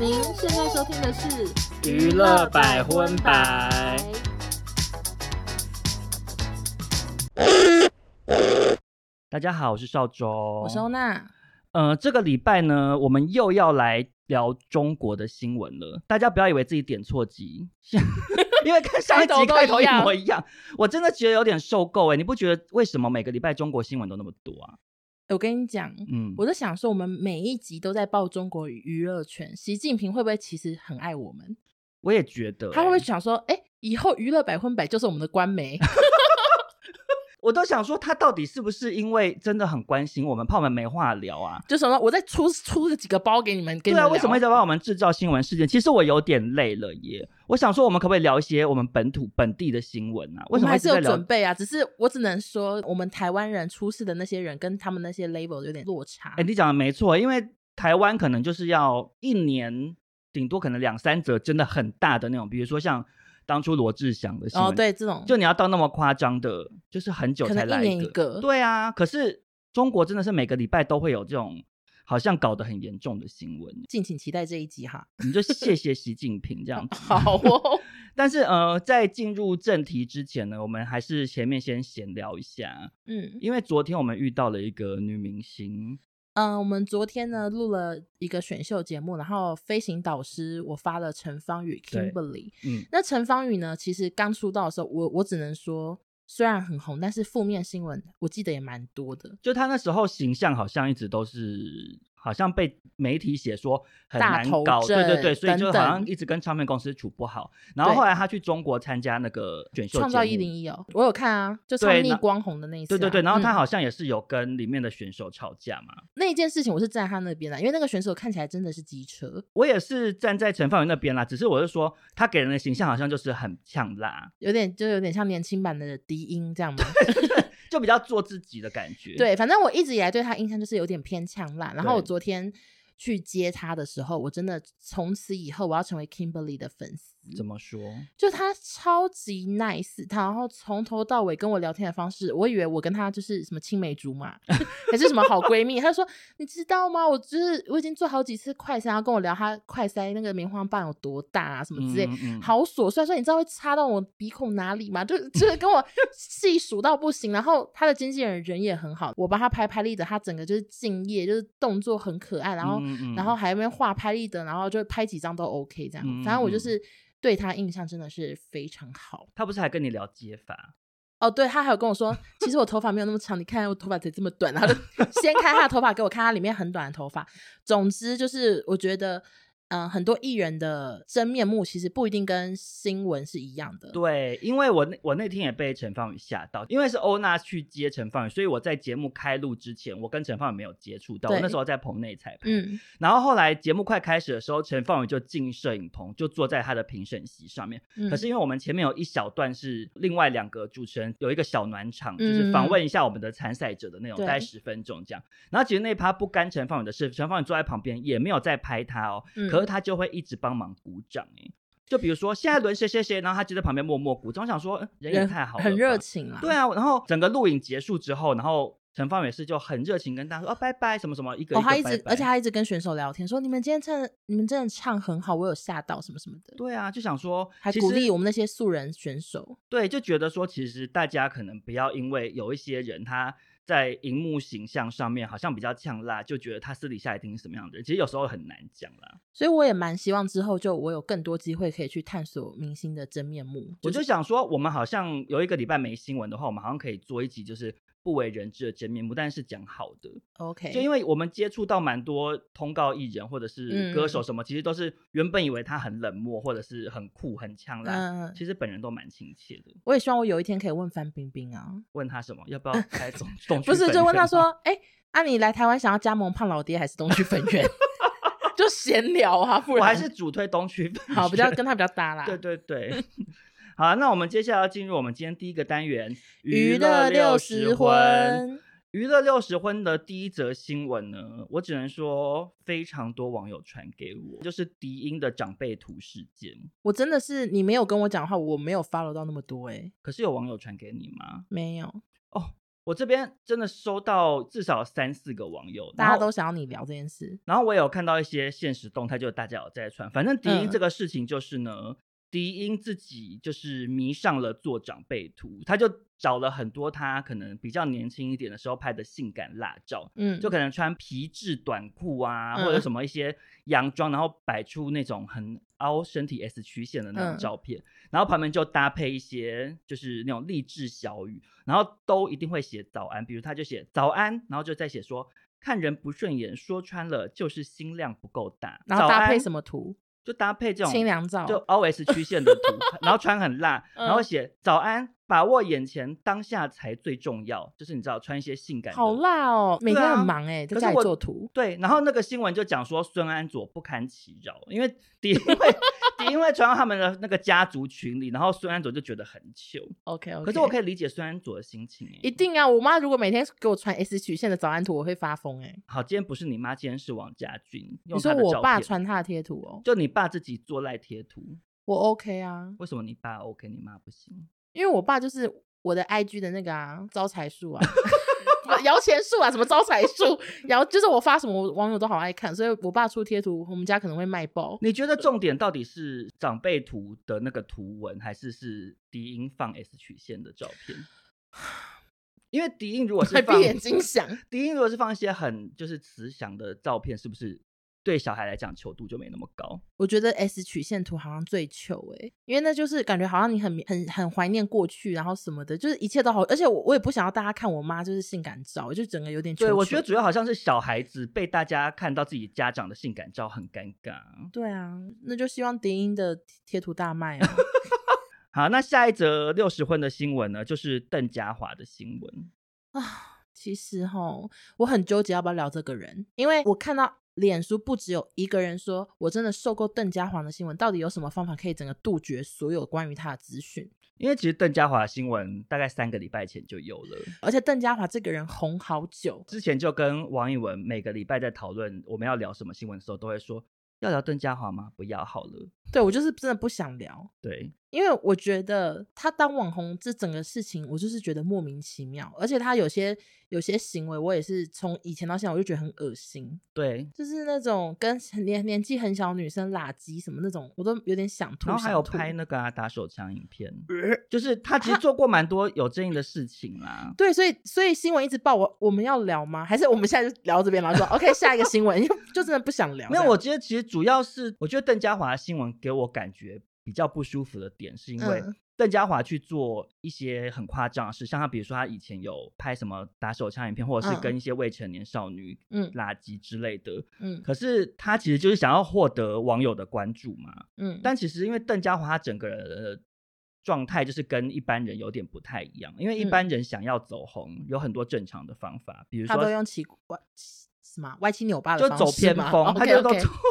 您现在收听的是娱乐百分百。大家好，我是邵周，我是欧娜。呃，这个礼拜呢，我们又要来聊中国的新闻了。大家不要以为自己点错集，因为跟上一集 开头一模一样。我真的觉得有点受够哎，你不觉得为什么每个礼拜中国新闻都那么多啊？我跟你讲，嗯，我就想说，我们每一集都在报中国娱乐圈，习近平会不会其实很爱我们？我也觉得，他会不会想说，哎、欸，以后娱乐百分百就是我们的官媒？我都想说，他到底是不是因为真的很关心我们，怕我们没话聊啊？就什么，我再出出几个包给你们，给你们对啊，为什么一直帮我们制造新闻事件？其实我有点累了耶。我想说，我们可不可以聊一些我们本土本地的新闻啊？为什么还是有准备啊？只是我只能说，我们台湾人出事的那些人跟他们那些 label 有点落差。哎、欸，你讲的没错，因为台湾可能就是要一年顶多可能两三则真的很大的那种，比如说像。当初罗志祥的新闻，哦，对，这种就你要到那么夸张的，就是很久才来一个，一一个对啊。可是中国真的是每个礼拜都会有这种好像搞得很严重的新闻，敬请期待这一集哈。你就谢谢习近平这样子，好哦。但是呃，在进入正题之前呢，我们还是前面先闲聊一下，嗯，因为昨天我们遇到了一个女明星。嗯，我们昨天呢录了一个选秀节目，然后飞行导师我发了陈芳宇 Kimberly，嗯，那陈芳宇呢，其实刚出道的时候，我我只能说虽然很红，但是负面新闻我记得也蛮多的，就他那时候形象好像一直都是。好像被媒体写说很难搞，对对对，所以就好像一直跟唱片公司处不好。然后后来他去中国参加那个选秀，创造一零一哦，我有看啊，就唱逆光红的那一次，啊。对对对，然后他好像也是有跟里面的选手吵架嘛。嗯、那一件事情我是站在他那边的，因为那个选手看起来真的是机车。我也是站在陈范云那边啦，只是我是说他给人的形象好像就是很呛辣，有点就有点像年轻版的低音这样吗？就比较做自己的感觉。对，反正我一直以来对他印象就是有点偏呛辣。然后我昨天去接他的时候，我真的从此以后我要成为 Kimberly 的粉丝。怎么说？就他超级 nice，他然后从头到尾跟我聊天的方式，我以为我跟他就是什么青梅竹马，还是什么好闺蜜。他就说：“你知道吗？我就是我已经做好几次快筛，要跟我聊他快筛那个棉花棒有多大啊，什么之类，嗯嗯、好琐碎。说你知道会插到我鼻孔哪里吗？就就是跟我细数到不行。然后他的经纪人人也很好，我帮他拍拍立得，他整个就是敬业，就是动作很可爱，然后、然后还没画拍立得，然后就拍几张都 OK 这样。嗯、反正我就是。”对他印象真的是非常好。他不是还跟你聊接发？哦，对，他还有跟我说，其实我头发没有那么长，你看我头发才这么短，然后就掀开他的头发给我看，他里面很短的头发。总之就是我觉得。嗯、呃，很多艺人的真面目其实不一定跟新闻是一样的。对，因为我那我那天也被陈芳宇吓到，因为是欧娜去接陈芳宇，所以我在节目开录之前，我跟陈芳宇没有接触到。我那时候在棚内彩排，嗯，然后后来节目快开始的时候，陈芳宇就进摄影棚，就坐在他的评审席上面。嗯、可是因为我们前面有一小段是另外两个主持人有一个小暖场，嗯、就是访问一下我们的参赛者的那种，大概十分钟这样。然后其实那趴不干陈芳宇的事，陈芳宇坐在旁边也没有在拍他哦。嗯可是他就会一直帮忙鼓掌哎，就比如说现在轮谁谁谁，然后他就在旁边默默鼓掌。我想说人也太好了，很热情啊。对啊，然后整个录影结束之后，然后陈芳也是就很热情跟大家说哦拜拜什么什么一个，哦、他一直而且他一直跟选手聊天说你们今天唱你们真的唱很好，我有吓到什么什么的。对啊，就想说还鼓励我们那些素人选手。对，就觉得说其实大家可能不要因为有一些人他。在荧幕形象上面好像比较呛辣，就觉得他私底下一定是什么样的人，其实有时候很难讲啦。所以我也蛮希望之后就我有更多机会可以去探索明星的真面目。我就想说，我们好像有一个礼拜没新闻的话，我们好像可以做一集，就是。不为人知的真面目，但是讲好的，OK，就因为我们接触到蛮多通告艺人或者是歌手什么，嗯、其实都是原本以为他很冷漠或者是很酷很呛辣，嗯、其实本人都蛮亲切的。我也希望我有一天可以问范冰冰啊，问他什么，要不要 开东东不是，就问他说，哎、欸，啊，你来台湾想要加盟胖老爹还是东区分院？就闲聊啊，不然我还是主推东区好，比较跟他比较搭啦。对对对。好，那我们接下来要进入我们今天第一个单元——娱乐六十婚。娱乐六十婚的第一则新闻呢，我只能说非常多网友传给我，就是迪英的长辈图事件。我真的是你没有跟我讲的话，我没有 follow 到那么多哎。可是有网友传给你吗？没有。哦，我这边真的收到至少三四个网友，大家都想要你聊这件事。然后我也有看到一些现实动态，就大家有在传。反正迪英这个事情就是呢。嗯迪英自己就是迷上了做长辈图，他就找了很多他可能比较年轻一点的时候拍的性感辣照，嗯，就可能穿皮质短裤啊，嗯、或者什么一些洋装，然后摆出那种很凹身体 S 曲线的那种照片，嗯、然后旁边就搭配一些就是那种励志小语，然后都一定会写早安，比如他就写早安，然后就再写说看人不顺眼，说穿了就是心量不够大，然后搭配什么图？就搭配这种清凉照，就 O S 曲线的图，然后穿很辣，然后写早安。把握眼前当下才最重要，就是你知道穿一些性感，好辣哦，每天很忙哎，在家里做图。对，然后那个新闻就讲说孙安佐不堪其扰，因为迪 因为传到他们的那个家族群里，然后孙安佐就觉得很糗。OK OK，可是我可以理解孙安佐的心情哎，一定啊！我妈如果每天给我传 S 曲线的早安图，我会发疯哎。好，今天不是你妈，今天是王家军。你说我爸传他的贴图哦？就你爸自己做赖贴图，我 OK 啊？为什么你爸 OK，你妈不行？因为我爸就是。我的 IG 的那个啊，招财树啊，摇钱树啊，什么招财树，摇就是我发什么网友都好爱看，所以我爸出贴图，我们家可能会卖爆。你觉得重点到底是长辈图的那个图文，还是是低音放 S 曲线的照片？因为迪音如果是放，闭眼睛 想，迪音如果是放一些很就是慈祥的照片，是不是？对小孩来讲，糗度就没那么高。我觉得 S 曲线图好像最糗哎，因为那就是感觉好像你很很很怀念过去，然后什么的，就是一切都好。而且我我也不想要大家看我妈就是性感照，就整个有点。对，我觉得主要好像是小孩子被大家看到自己家长的性感照很尴尬。对啊，那就希望迪英的贴图大卖啊。好，那下一则六十婚的新闻呢，就是邓家华的新闻啊。其实哈，我很纠结要不要聊这个人，因为我看到。脸书不只有一个人说，我真的受够邓家华的新闻。到底有什么方法可以整个杜绝所有关于他的资讯？因为其实邓家华的新闻大概三个礼拜前就有了，而且邓家华这个人红好久，之前就跟王一文每个礼拜在讨论我们要聊什么新闻的时候，都会说要聊邓家华吗？不要好了。对，我就是真的不想聊。对。因为我觉得他当网红这整个事情，我就是觉得莫名其妙，而且他有些有些行为，我也是从以前到现在，我就觉得很恶心。对，就是那种跟年年纪很小女生拉鸡什么那种，我都有点想吐。然后还有拍那个、啊、打手枪影片，就是他其实做过蛮多有争议的事情啦。对，所以所以新闻一直报我，我们要聊吗？还是我们现在就聊这边，然后说 OK 下一个新闻，就真的不想聊。没有，我觉得其实主要是，我觉得邓家华的新闻给我感觉。比较不舒服的点是因为邓家华去做一些很夸张的事，像他比如说他以前有拍什么打手枪影片，或者是跟一些未成年少女嗯。垃圾之类的，嗯，可是他其实就是想要获得网友的关注嘛，嗯，但其实因为邓家华他整个人的状态就是跟一般人有点不太一样，因为一般人想要走红有很多正常的方法，比如说他都用奇怪什么歪七扭八的就走偏 锋，他就都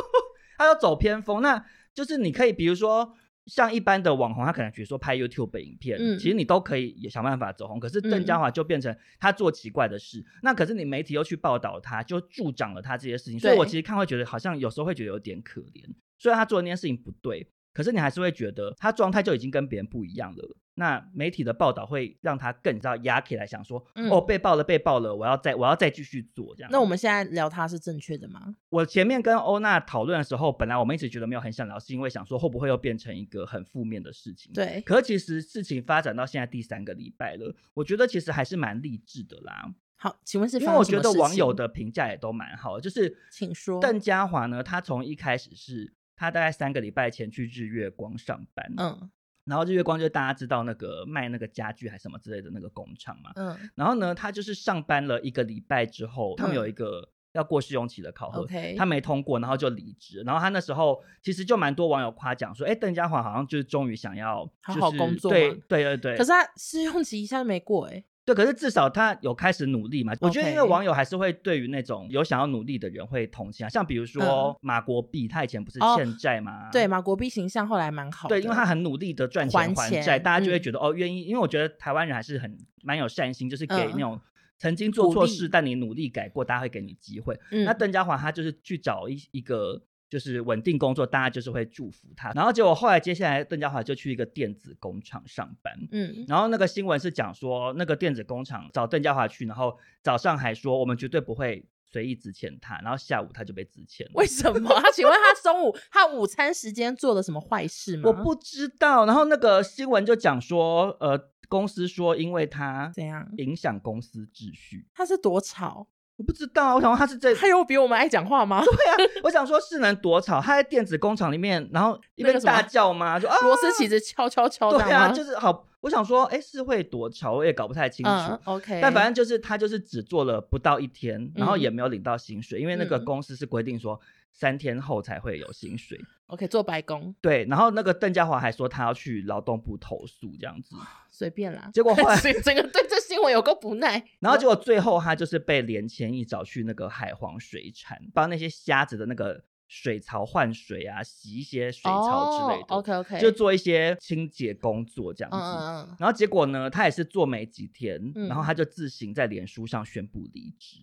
他就走偏锋，那就是你可以比如说。像一般的网红，他可能比如说拍 YouTube 影片，嗯、其实你都可以也想办法走红。可是邓家华就变成他做奇怪的事，嗯、那可是你媒体又去报道他，就助长了他这些事情。所以我其实看会觉得，好像有时候会觉得有点可怜。虽然他做的那件事情不对，可是你还是会觉得他状态就已经跟别人不一样了。那媒体的报道会让他更知道压起来，想说、嗯、哦，被爆了，被爆了，我要再我要再继续做这样。那我们现在聊他是正确的吗？我前面跟欧娜讨论的时候，本来我们一直觉得没有很想聊，是因为想说会不会又变成一个很负面的事情。对。可是其实事情发展到现在第三个礼拜了，我觉得其实还是蛮励志的啦。好，请问是因为我觉得网友的评价也都蛮好，就是请说。邓家华呢，他从一开始是他大概三个礼拜前去日月光上班，嗯。然后日月光就是大家知道那个卖那个家具还是什么之类的那个工厂嘛，嗯，然后呢，他就是上班了一个礼拜之后，他们有一个要过试用期的考核，嗯、他没通过，然后就离职。然后他那时候其实就蛮多网友夸奖说，哎，邓家华好像就是终于想要、就是、好好工作，对对对对。可是他试用期一下就没过，哎。对，可是至少他有开始努力嘛。我觉得，因为网友还是会对于那种有想要努力的人会同情啊。像比如说马国毕，他以前不是欠债吗？哦、对，马国毕形象后来蛮好的。对，因为他很努力的赚钱还债，大家就会觉得、嗯、哦，愿意。因为我觉得台湾人还是很蛮有善心，就是给那种曾经做错事、嗯、但你努力改过，大家会给你机会。嗯、那邓家华他就是去找一一个就是稳定工作，大家就是会祝福他。然后结果后来接下来邓家华就去一个电子工厂上班，嗯，然后那个新闻是讲说那个电子工厂找邓家华去，然后早上还说我们绝对不会随意资遣他，然后下午他就被资遣了。为什么？他 请问他中午他午餐时间做了什么坏事吗？我不知道。然后那个新闻就讲说，呃，公司说因为他怎样影响公司秩序，他是多吵。我不知道，我想说他是这，他有比我们爱讲话吗？对啊，我想说是能多吵？他在电子工厂里面，然后一边大叫吗？就啊，螺丝起子敲敲敲，对啊，就是好。我想说，哎，是会多吵？我也搞不太清楚。嗯、OK，但反正就是他就是只做了不到一天，然后也没有领到薪水，嗯、因为那个公司是规定说三天后才会有薪水。OK，做白工。对，然后那个邓家华还说他要去劳动部投诉，这样子随便啦。结果后来 整个对这新闻有够不耐。然后结果最后他就是被连千一找去那个海皇水产，帮那些虾子的那个。水槽换水啊，洗一些水槽之类的，oh，OK OK，就做一些清洁工作这样子。嗯、然后结果呢，他也是做没几天，嗯、然后他就自行在脸书上宣布离职。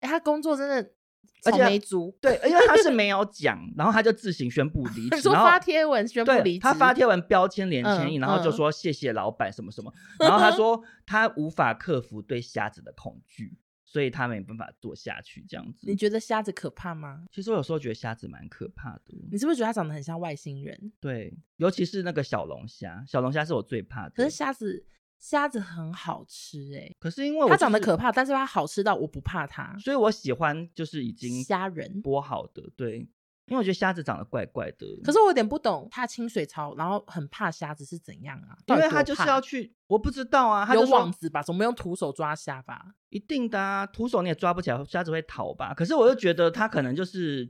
哎、欸，他工作真的草莓族，对，因为他是没有讲，然后他就自行宣布 离职。然后发贴文宣布离职，他发贴文标签连千亿，嗯、然后就说谢谢老板什么什么，嗯、然后他说他无法克服对瞎子的恐惧。所以他没办法做下去，这样子。你觉得瞎子可怕吗？其实我有时候觉得瞎子蛮可怕的。你是不是觉得他长得很像外星人？对，尤其是那个小龙虾，小龙虾是我最怕的。可是瞎子，虾子很好吃哎、欸。可是因为、就是、它长得可怕，但是它好吃到我不怕它，所以我喜欢就是已经虾仁剥好的，对。因为我觉得虾子长得怪怪的，可是我有点不懂，它清水槽，然后很怕虾子是怎样啊？因为它就是要去，我不知道啊，有网子吧？总不用徒手抓虾吧？一定的啊，徒手你也抓不起来，虾子会逃吧？可是我又觉得它可能就是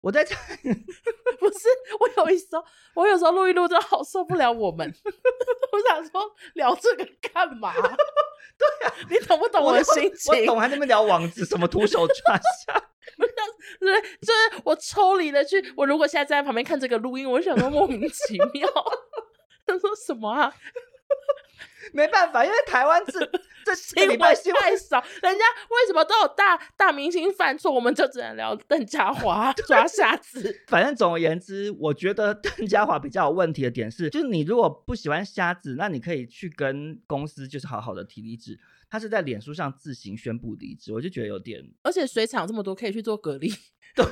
我在猜，不是我有一时候，我有时候录一录真的好受不了我们，我想说聊这个干嘛？对啊，你懂不懂我的心情？我，我懂，还在那边聊网子，什么徒手抓虾。对，就是我抽离了去。我如果现在站在旁边看这个录音，我想说莫名其妙。他说什么啊？没办法，因为台湾 这这新闻太少，人家为什么都有大大明星犯错，我们就只能聊邓家华抓瞎子。反正总而言之，我觉得邓家华比较有问题的点是，就是你如果不喜欢瞎子，那你可以去跟公司就是好好的提离职。他是在脸书上自行宣布离职，我就觉得有点。而且水厂这么多，可以去做蛤蜊。对，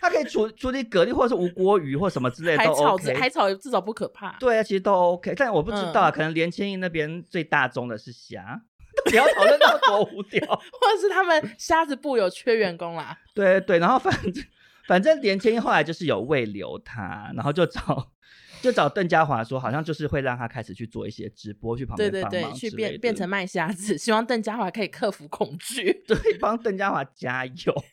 他可以处处理蛤蜊，或者是无锅鱼，或什么之类的都 OK。海草至少不可怕。对啊，其实都 OK，但我不知道，嗯、可能连千亿那边最大宗的是虾。不要讨论那么多无聊，或者是他们虾子部有缺员工啦。对对，然后反正反正连千亿后来就是有慰留他，然后就找。就找邓家华说，好像就是会让他开始去做一些直播，去旁边帮忙对对对，去变变成卖虾子，希望邓家华可以克服恐惧，对，帮邓家华加油。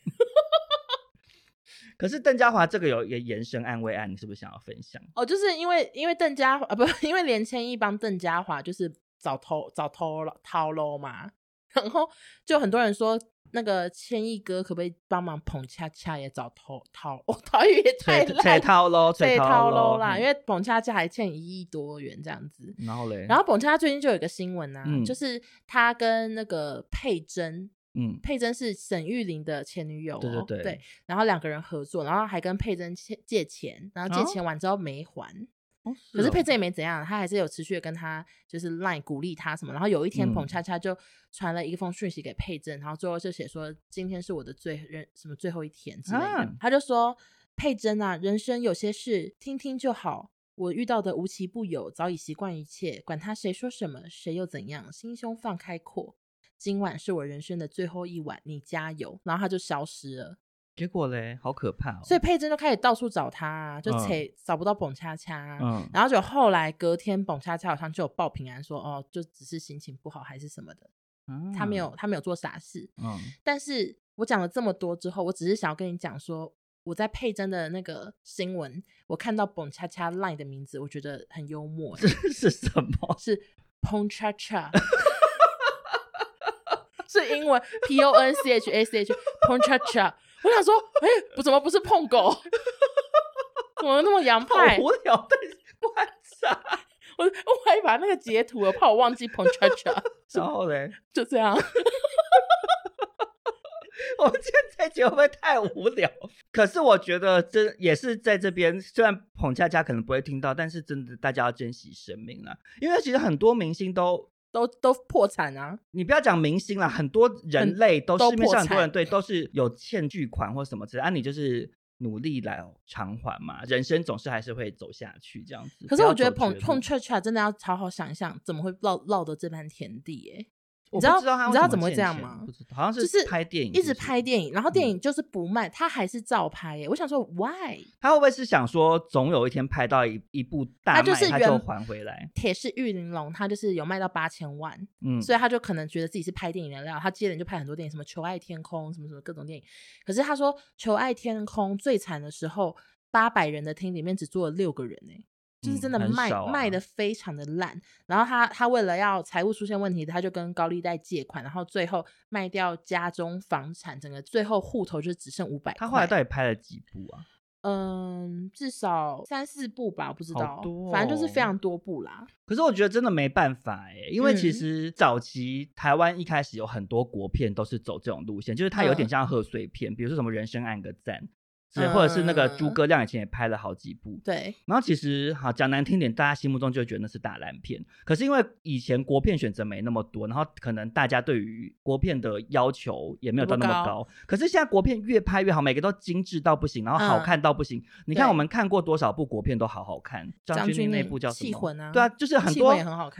可是邓家华这个有一个延伸案慰案，你是不是想要分享？哦，就是因为因为邓家华啊，不，因为连千亿帮邓家华就是找偷找偷了掏喽嘛，然后就很多人说。那个千亿哥可不可以帮忙捧恰恰也找偷掏？我台语也太烂，掏喽，掏喽啦！因为捧恰恰还欠一亿多元这样子。然后嘞，然后捧恰恰最近就有一个新闻啊，嗯、就是他跟那个佩珍，嗯，佩珍是沈玉琳的前女友、哦，对对对，对，然后两个人合作，然后还跟佩珍借借钱，然后借钱完之后没还。啊可是佩珍也没怎样，他还是有持续的跟他就是 line 鼓励他什么。然后有一天，彭恰恰就传了一封讯息给佩珍，然后最后就写说今天是我的最人什么最后一天之类的。他就说佩珍啊，人生有些事听听就好，我遇到的无奇不有，早已习惯一切，管他谁说什么，谁又怎样，心胸放开阔。今晚是我人生的最后一晚，你加油。然后他就消失了。结果嘞，好可怕哦！所以佩珍就开始到处找他，就找找不到蹦恰恰，嗯，然后就后来隔天蹦恰恰好像就有报平安说，哦，就只是心情不好还是什么的，嗯，他没有他没有做傻事，嗯，但是我讲了这么多之后，我只是想要跟你讲说，我在佩珍的那个新闻，我看到蹦恰恰 line 的名字，我觉得很幽默，这 是什么？是蹦恰恰，是英文 P O N C H A C H 蹦恰恰。我想说，哎、欸，不怎么不是碰狗？怎么那么洋派？无聊的观察。我我还把那个截图了，怕我忘记碰恰恰。然后嘞，就这样。我们今天这集会不会太无聊？可是我觉得这也是在这边，虽然捧恰恰可能不会听到，但是真的大家要珍惜生命了，因为其实很多明星都都都破产啊！你不要讲明星了，很多人类都市面上很多人对都是有欠巨款或什么之类，啊，你就是。努力来偿还嘛，人生总是还是会走下去这样子。可是我觉得碰碰恰恰真的要好好想一想，怎么会落落得这般田地？哎。你知道，知道他你知道怎么会这样吗？不知道，好像是拍电影是不是，就是一直拍电影，然后电影就是不卖，嗯、他还是照拍耶。我想说，why？他会不会是想说，总有一天拍到一一部大卖，他，就是他就还回来？铁是玉玲珑，他就是有卖到八千万，嗯，所以他就可能觉得自己是拍电影的料。他接着就拍很多电影，什么《求爱天空》，什么什么各种电影。可是他说，《求爱天空》最惨的时候，八百人的厅里面只坐了六个人哎。就是真的卖、嗯啊、卖的非常的烂，然后他他为了要财务出现问题，他就跟高利贷借款，然后最后卖掉家中房产，整个最后户头就只剩五百。他后来到底拍了几部啊？嗯，至少三四部吧，我不知道，哦、反正就是非常多部啦。可是我觉得真的没办法哎，因为其实早期台湾一开始有很多国片都是走这种路线，就是它有点像贺岁片，嗯、比如说什么人生按个赞。对，或者是那个诸葛亮以前也拍了好几部，对。然后其实好讲难听点，大家心目中就会觉得那是大烂片。可是因为以前国片选择没那么多，然后可能大家对于国片的要求也没有到那么高。高可是现在国片越拍越好，每个都精致到不行，然后好看到不行。嗯、你看我们看过多少部国片都好好看，张钧甯那部叫什么？缉魂啊。对啊，就是很多，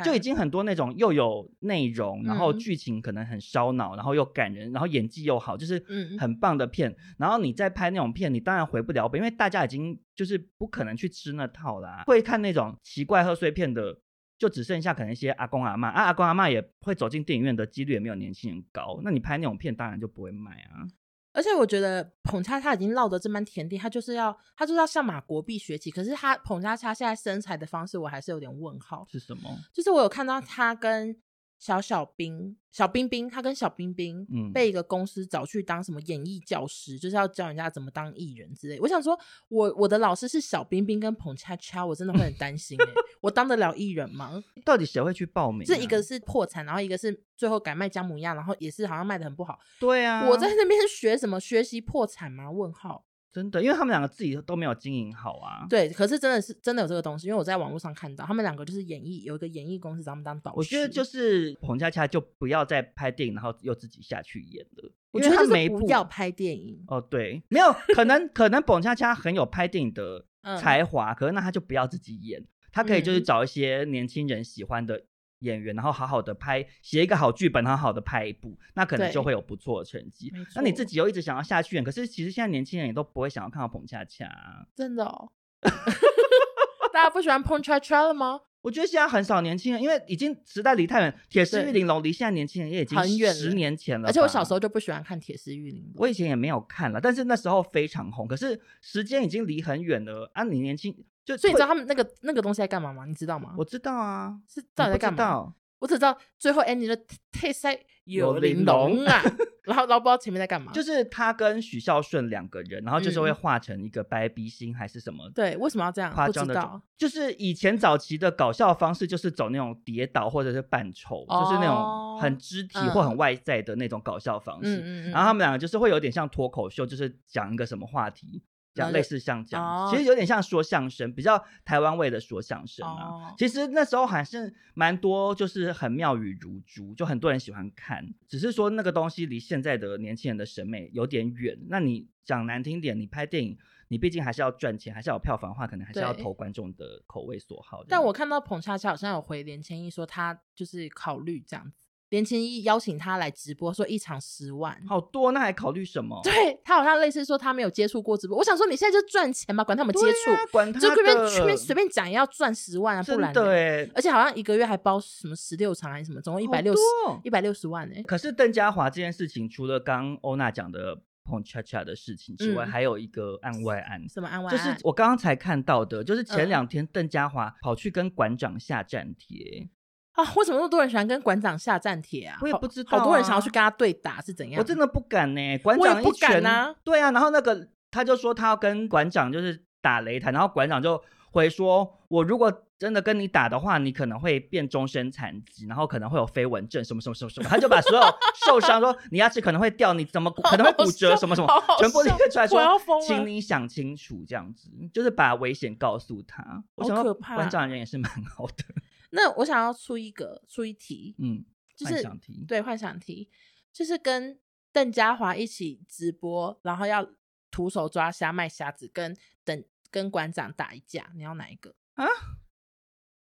就已经很多那种又有内容，然后剧情可能很烧脑，然后又感人，然后演技又好，就是很棒的片。然后你再拍那种片，你当然回不了本，因为大家已经就是不可能去吃那套啦。会看那种奇怪贺岁片的，就只剩下可能一些阿公阿妈啊，阿公阿妈也会走进电影院的几率也没有年轻人高。那你拍那种片，当然就不会卖啊。而且我觉得捧叉叉已经落得这般田地，他就是要他就是要向马国碧学习。可是他捧叉叉现在身材的方式，我还是有点问号。是什么？就是我有看到他跟。小小兵，小冰冰，他跟小冰冰被一个公司找去当什么演艺教师，嗯、就是要教人家怎么当艺人之类。我想说，我我的老师是小冰冰跟彭恰恰，我真的会很担心我当得了艺人吗？到底谁会去报名、啊？这一个是破产，然后一个是最后改卖姜母鸭，然后也是好像卖的很不好。对啊，我在那边学什么？学习破产吗？问号。真的，因为他们两个自己都没有经营好啊。对，可是真的是真的有这个东西，因为我在网络上看到他们两个就是演艺有一个演艺公司找他们当导师。我觉得就是彭恰恰就不要再拍电影，然后又自己下去演了。我觉得他没不要拍电影哦，对，没有可能，可能彭恰恰很有拍电影的才华，嗯、可是那他就不要自己演，他可以就是找一些年轻人喜欢的。演员，然后好好的拍，写一个好剧本，好好的拍一部，那可能就会有不错的成绩。那你自己又一直想要下去演，可是其实现在年轻人也都不会想要看到彭恰恰，真的哦。大家不喜欢彭恰恰了吗？我觉得现在很少年轻人，因为已经时代离太远。铁丝玉玲珑离现在年轻人也已经很远，十年前了。而且我小时候就不喜欢看铁丝玉玲珑，我以前也没有看了，但是那时候非常红。可是时间已经离很远了啊！你年轻。就所以你知道他们那个那个东西在干嘛吗？你知道吗？我知道啊，是到底在干嘛？我只知道最后 ending 的特赛有玲珑啊，然后然后不知道前面在干嘛。就是他跟许孝顺两个人，然后就是会画成一个白鼻心还是什么？对，为什么要这样？夸张的，就是以前早期的搞笑方式，就是走那种跌倒或者是扮丑，就是那种很肢体或很外在的那种搞笑方式。然后他们两个就是会有点像脱口秀，就是讲一个什么话题。讲类似像这样，哦、其实有点像说相声，比较台湾味的说相声啊。哦、其实那时候还是蛮多，就是很妙语如珠，就很多人喜欢看。只是说那个东西离现在的年轻人的审美有点远。那你讲难听点，你拍电影，你毕竟还是要赚钱，还是要有票房的话，可能还是要投观众的口味所好。但我看到彭恰恰好像有回连千亿说他就是考虑这样子。连千一邀请他来直播，说一场十万，好多，那还考虑什么？对，他好像类似说他没有接触过直播。我想说，你现在就赚钱嘛，管他们接触，啊、管他就随便随便随便讲也要赚十万啊，不然对，而且好像一个月还包什么十六场还是什么，总共一百六十一百六十万呢。可是邓家华这件事情，除了刚欧娜讲的碰恰恰的事情之外，嗯、还有一个案外案。什么案外案？就是我刚刚才看到的，就是前两天邓家华跑去跟馆长下战帖。啊，为什么那么多人喜欢跟馆长下战帖啊？我也不知道、啊，好多人想要去跟他对打是怎样？我真的不敢呢、欸，馆长不敢啊。对啊，然后那个他就说他要跟馆长就是打擂台，然后馆长就回说：“我如果真的跟你打的话，你可能会变终身残疾，然后可能会有飞蚊症，什么什么什么什么，他就把所有受伤说你牙齿可能会掉，你怎么 可能会骨折，什么什么，全部列出来说，请你想清楚，这样子就是把危险告诉他。我想说，馆长人也是蛮好的。那我想要出一个出一题，嗯，就是幻想题，对，幻想题，就是跟邓家华一起直播，然后要徒手抓虾卖虾子，跟等跟馆长打一架，你要哪一个啊？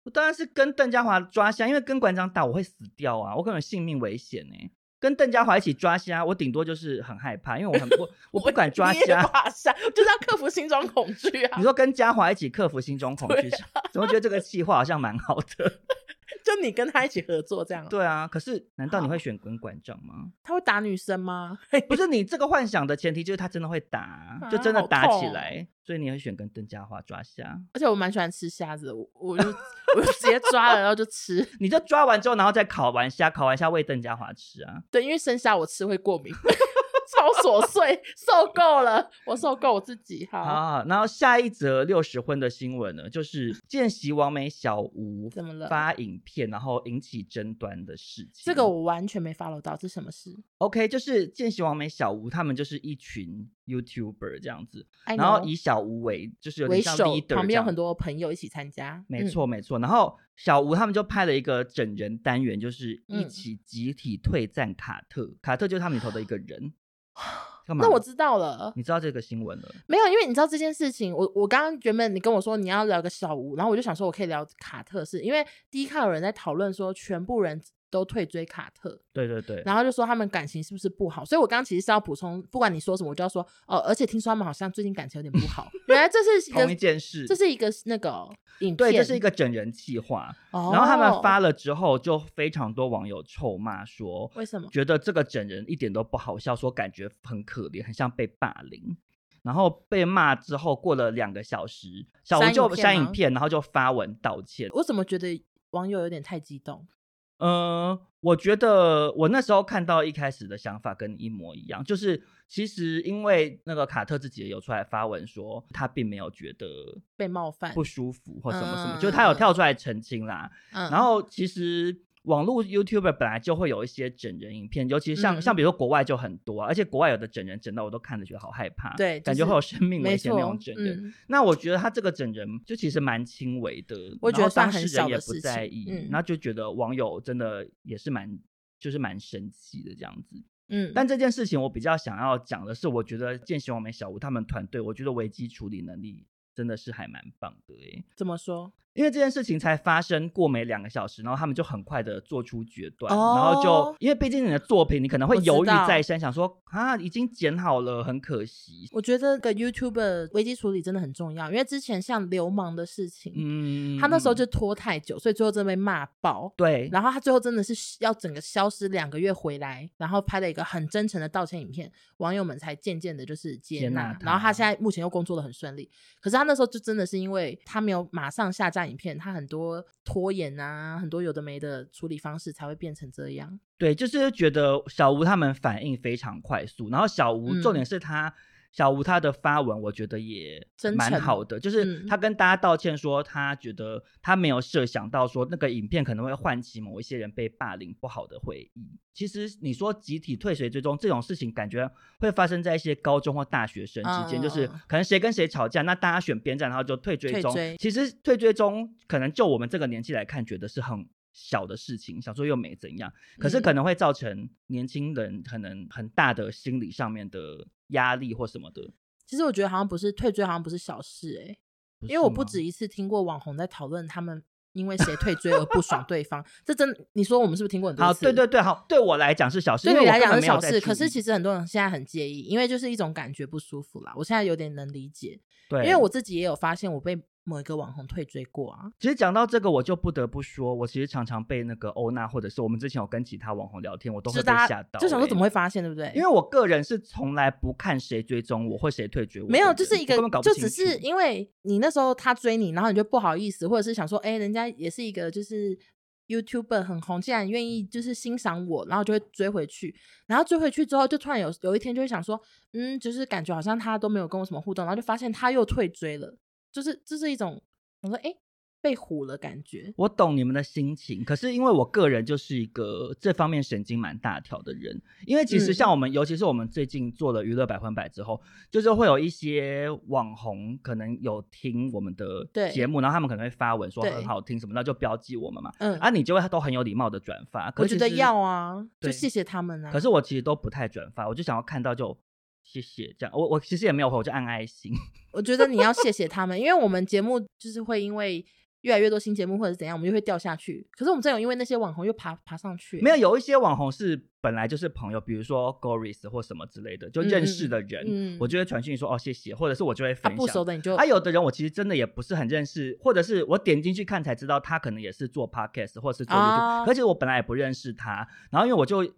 我当然是跟邓家华抓虾，因为跟馆长打我会死掉啊，我可能性命危险呢、欸。跟邓家华一起抓虾，我顶多就是很害怕，因为我很不，我不敢抓虾，就是要克服心中恐惧啊。你说跟家华一起克服心中恐惧，啊、怎么觉得这个计划好像蛮好的？就你跟他一起合作这样？对啊，可是难道你会选滚馆长吗？他会打女生吗？不是，你这个幻想的前提就是他真的会打，就真的打起来，啊、所以你会选跟邓家华抓虾。而且我蛮喜欢吃虾子的，我我就我就直接抓了然后就吃。你就抓完之后，然后再烤完虾，烤完虾喂邓家华吃啊？对，因为生虾我吃会过敏。超琐碎，受够了，我受够我自己。好，好，然后下一则六十婚的新闻呢，就是见习王美小吴怎么了？发影片然后引起争端的事情。这个我完全没 follow 到，这是什么事？OK，就是见习王美小吴他们就是一群 YouTuber 这样子.然后以小吴为就是有点像 leader，旁边有很多朋友一起参加。没错，没错。然后小吴他们就拍了一个整人单元，就是一起集体退赞卡特，嗯、卡特就是他们里头的一个人。那我知道了，你知道这个新闻了？没有，因为你知道这件事情，我我刚刚原本你跟我说你要聊个小吴，然后我就想说我可以聊卡特，是因为第一看有人在讨论说全部人。都退追卡特，对对对，然后就说他们感情是不是不好？所以我刚刚其实是要补充，不管你说什么，我就要说哦，而且听说他们好像最近感情有点不好。原来这是同一件事，这是一个那个影片，对，这是一个整人计划。哦，然后他们发了之后，就非常多网友臭骂说，为什么觉得这个整人一点都不好笑，说感觉很可怜，很像被霸凌。然后被骂之后，过了两个小时，小吴就删影片，然后就发文道歉。我怎么觉得网友有点太激动？嗯，我觉得我那时候看到一开始的想法跟你一模一样，就是其实因为那个卡特自己也有出来发文说，他并没有觉得被冒犯、不舒服或什么什么，嗯、就是他有跳出来澄清啦。嗯、然后其实。网络 YouTuber 本来就会有一些整人影片，尤其像、嗯、像比如说国外就很多、啊，而且国外有的整人整到我都看着觉得好害怕，对，感觉会有生命危险那种整人。嗯、那我觉得他这个整人就其实蛮轻微的，我觉得当事人也不在意，嗯、然后就觉得网友真的也是蛮就是蛮生气的这样子。嗯，但这件事情我比较想要讲的是，我觉得见习网美小吴他们团队，我觉得危机处理能力真的是还蛮棒的诶。怎么说？因为这件事情才发生过没两个小时，然后他们就很快的做出决断，哦、然后就因为毕竟你的作品，你可能会犹豫再三，想说啊，已经剪好了，很可惜。我觉得个 YouTuber 危机处理真的很重要，因为之前像流氓的事情，嗯，他那时候就拖太久，所以最后真的被骂爆。对，然后他最后真的是要整个消失两个月回来，然后拍了一个很真诚的道歉影片，网友们才渐渐的就是接纳。然后他现在目前又工作的很顺利，可是他那时候就真的是因为他没有马上下架影片，它很多。拖延啊，很多有的没的处理方式才会变成这样。对，就是觉得小吴他们反应非常快速，然后小吴、嗯、重点是他。小吴他的发文，我觉得也蛮好的，就是他跟大家道歉说，他觉得他没有设想到说那个影片可能会唤起某一些人被霸凌不好的回忆。其实你说集体退学追踪这种事情，感觉会发生在一些高中或大学生之间，就是可能谁跟谁吵架，那大家选边站，然后就退追踪。其实退追踪可能就我们这个年纪来看，觉得是很小的事情，想说又没怎样，可是可能会造成年轻人可能很大的心理上面的。压力或什么的，其实我觉得好像不是退追，好像不是小事哎、欸，因为我不止一次听过网红在讨论他们因为谁退追而不爽对方，这真你说我们是不是听过很多次？好，对对对，好，对我来讲是小事，对你来讲是小事，可是其实很多人现在很介意，因为就是一种感觉不舒服啦。我现在有点能理解，对，因为我自己也有发现我被。某一个网红退追过啊，其实讲到这个，我就不得不说，我其实常常被那个欧娜，或者是我们之前有跟其他网红聊天，我都会被吓到、欸，就想说怎么会发现，对不对？因为我个人是从来不看谁追踪我或谁退追我，没有，就是一个，就只是因为你那时候他追你，然后你就不好意思，或者是想说，哎、欸，人家也是一个就是 YouTuber 很红，既然愿意就是欣赏我，然后就会追回去，然后追回去之后，就突然有有一天就会想说，嗯，就是感觉好像他都没有跟我什么互动，然后就发现他又退追了，就是这、就是一种。我说：“哎，被唬了感觉。我懂你们的心情，可是因为我个人就是一个这方面神经蛮大条的人，因为其实像我们，嗯、尤其是我们最近做了娱乐百分百之后，就是会有一些网红可能有听我们的节目，然后他们可能会发文说很好听什么，那就标记我们嘛。嗯，啊，你就会都很有礼貌的转发。可是我觉得要啊，就谢谢他们啊。可是我其实都不太转发，我就想要看到就。谢谢，这样我我其实也没有回，我就按爱心。我觉得你要谢谢他们，因为我们节目就是会因为越来越多新节目或者怎样，我们就会掉下去。可是我们真有因为那些网红又爬爬上去。没有，有一些网红是本来就是朋友，比如说 Goris 或什么之类的，就认识的人，嗯嗯、我就会传讯说哦谢谢，或者是我就会分享。啊、不熟的你就啊，有的人我其实真的也不是很认识，或者是我点进去看才知道他可能也是做 Podcast 或者是做 YouTube，、啊、而且我本来也不认识他，然后因为我就。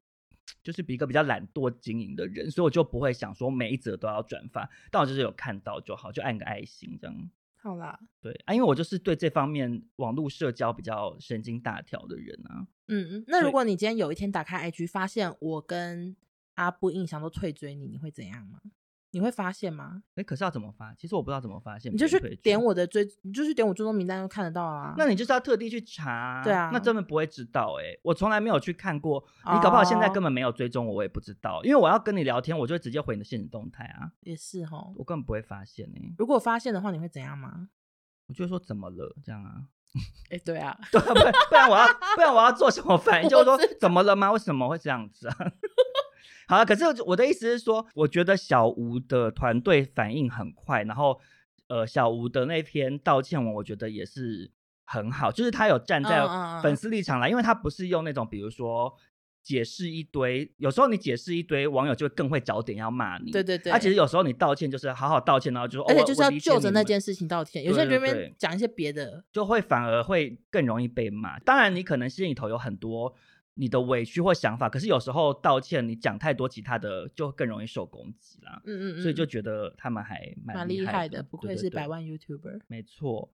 就是比一个比较懒惰经营的人，所以我就不会想说每一则都要转发，但我就是有看到就好，就按个爱心这样。好啦，对啊，因为我就是对这方面网络社交比较神经大条的人啊。嗯嗯，那如果你今天有一天打开 IG，发现我跟阿布印象都退追你，你会怎样吗？你会发现吗？哎，可是要怎么发？其实我不知道怎么发现。你就去点我的追，你就去点我追踪名单就看得到啊。那你就是要特地去查。对啊。那根本不会知道哎，我从来没有去看过。你搞不好现在根本没有追踪我，我也不知道。因为我要跟你聊天，我就会直接回你的现实动态啊。也是哦。我根本不会发现哎。如果发现的话，你会怎样吗？我就说怎么了这样啊？哎，对啊。对啊，不然不然我要不然我要做什么反应？就是说怎么了吗？为什么会这样子啊？好了，可是我的意思是说，我觉得小吴的团队反应很快，然后呃，小吴的那篇道歉文，我觉得也是很好，就是他有站在粉丝立场来，因为他不是用那种比如说解释一堆，有时候你解释一堆，网友就更会找点要骂你。对对对，他其实有时候你道歉就是好好道歉，然后就说，而且就是要就着那件事情道歉。有些人这边讲一些别的，就会反而会更容易被骂。当然，你可能心里头有很多。你的委屈或想法，可是有时候道歉，你讲太多其他的，就更容易受攻击啦。嗯嗯嗯，所以就觉得他们还蛮厉害，害的，不愧是百万 YouTuber。没错。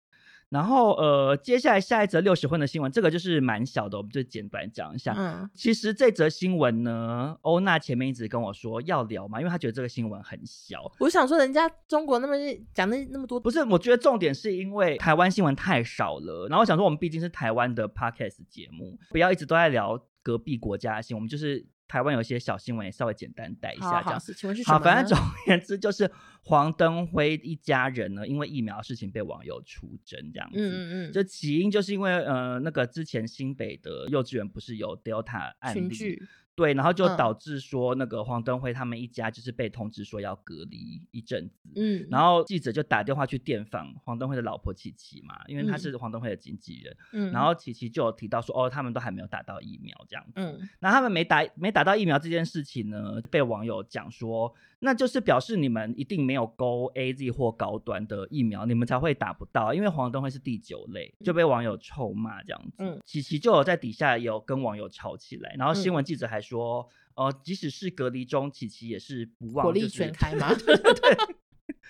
然后呃，接下来下一则六十分的新闻，这个就是蛮小的，我们就简短讲一下。嗯，其实这则新闻呢，欧娜前面一直跟我说要聊嘛，因为她觉得这个新闻很小。我想说，人家中国那么讲那那么多，不是？我觉得重点是因为台湾新闻太少了。然后我想说，我们毕竟是台湾的 Podcast 节目，不要一直都在聊隔壁国家的新闻，我们就是。台湾有些小新闻也稍微简单带一下，这样子。好，反正总而言之就是黄登辉一家人呢，因为疫苗的事情被网友出征，这样子。嗯嗯嗯。就起因就是因为呃，那个之前新北的幼稚园不是有 Delta 案例。对，然后就导致说那个黄登辉他们一家就是被通知说要隔离一阵子，嗯，然。后记者就打电话去电访黄登辉的老婆琪琪嘛，因为他是黄登辉的经纪人，嗯，然后琪琪就有提到说，哦，他们都还没有打到疫苗这样子，嗯，那他们没打没打到疫苗这件事情呢，被网友讲说，那就是表示你们一定没有勾 AZ 或高端的疫苗，你们才会打不到，因为黄灯会是第九类，就被网友臭骂这样子，嗯，琪琪就有在底下有跟网友吵起来，然后新闻记者还说。即使是隔离中，琪琪也是不忘、就是、火力全开 吗？对对对，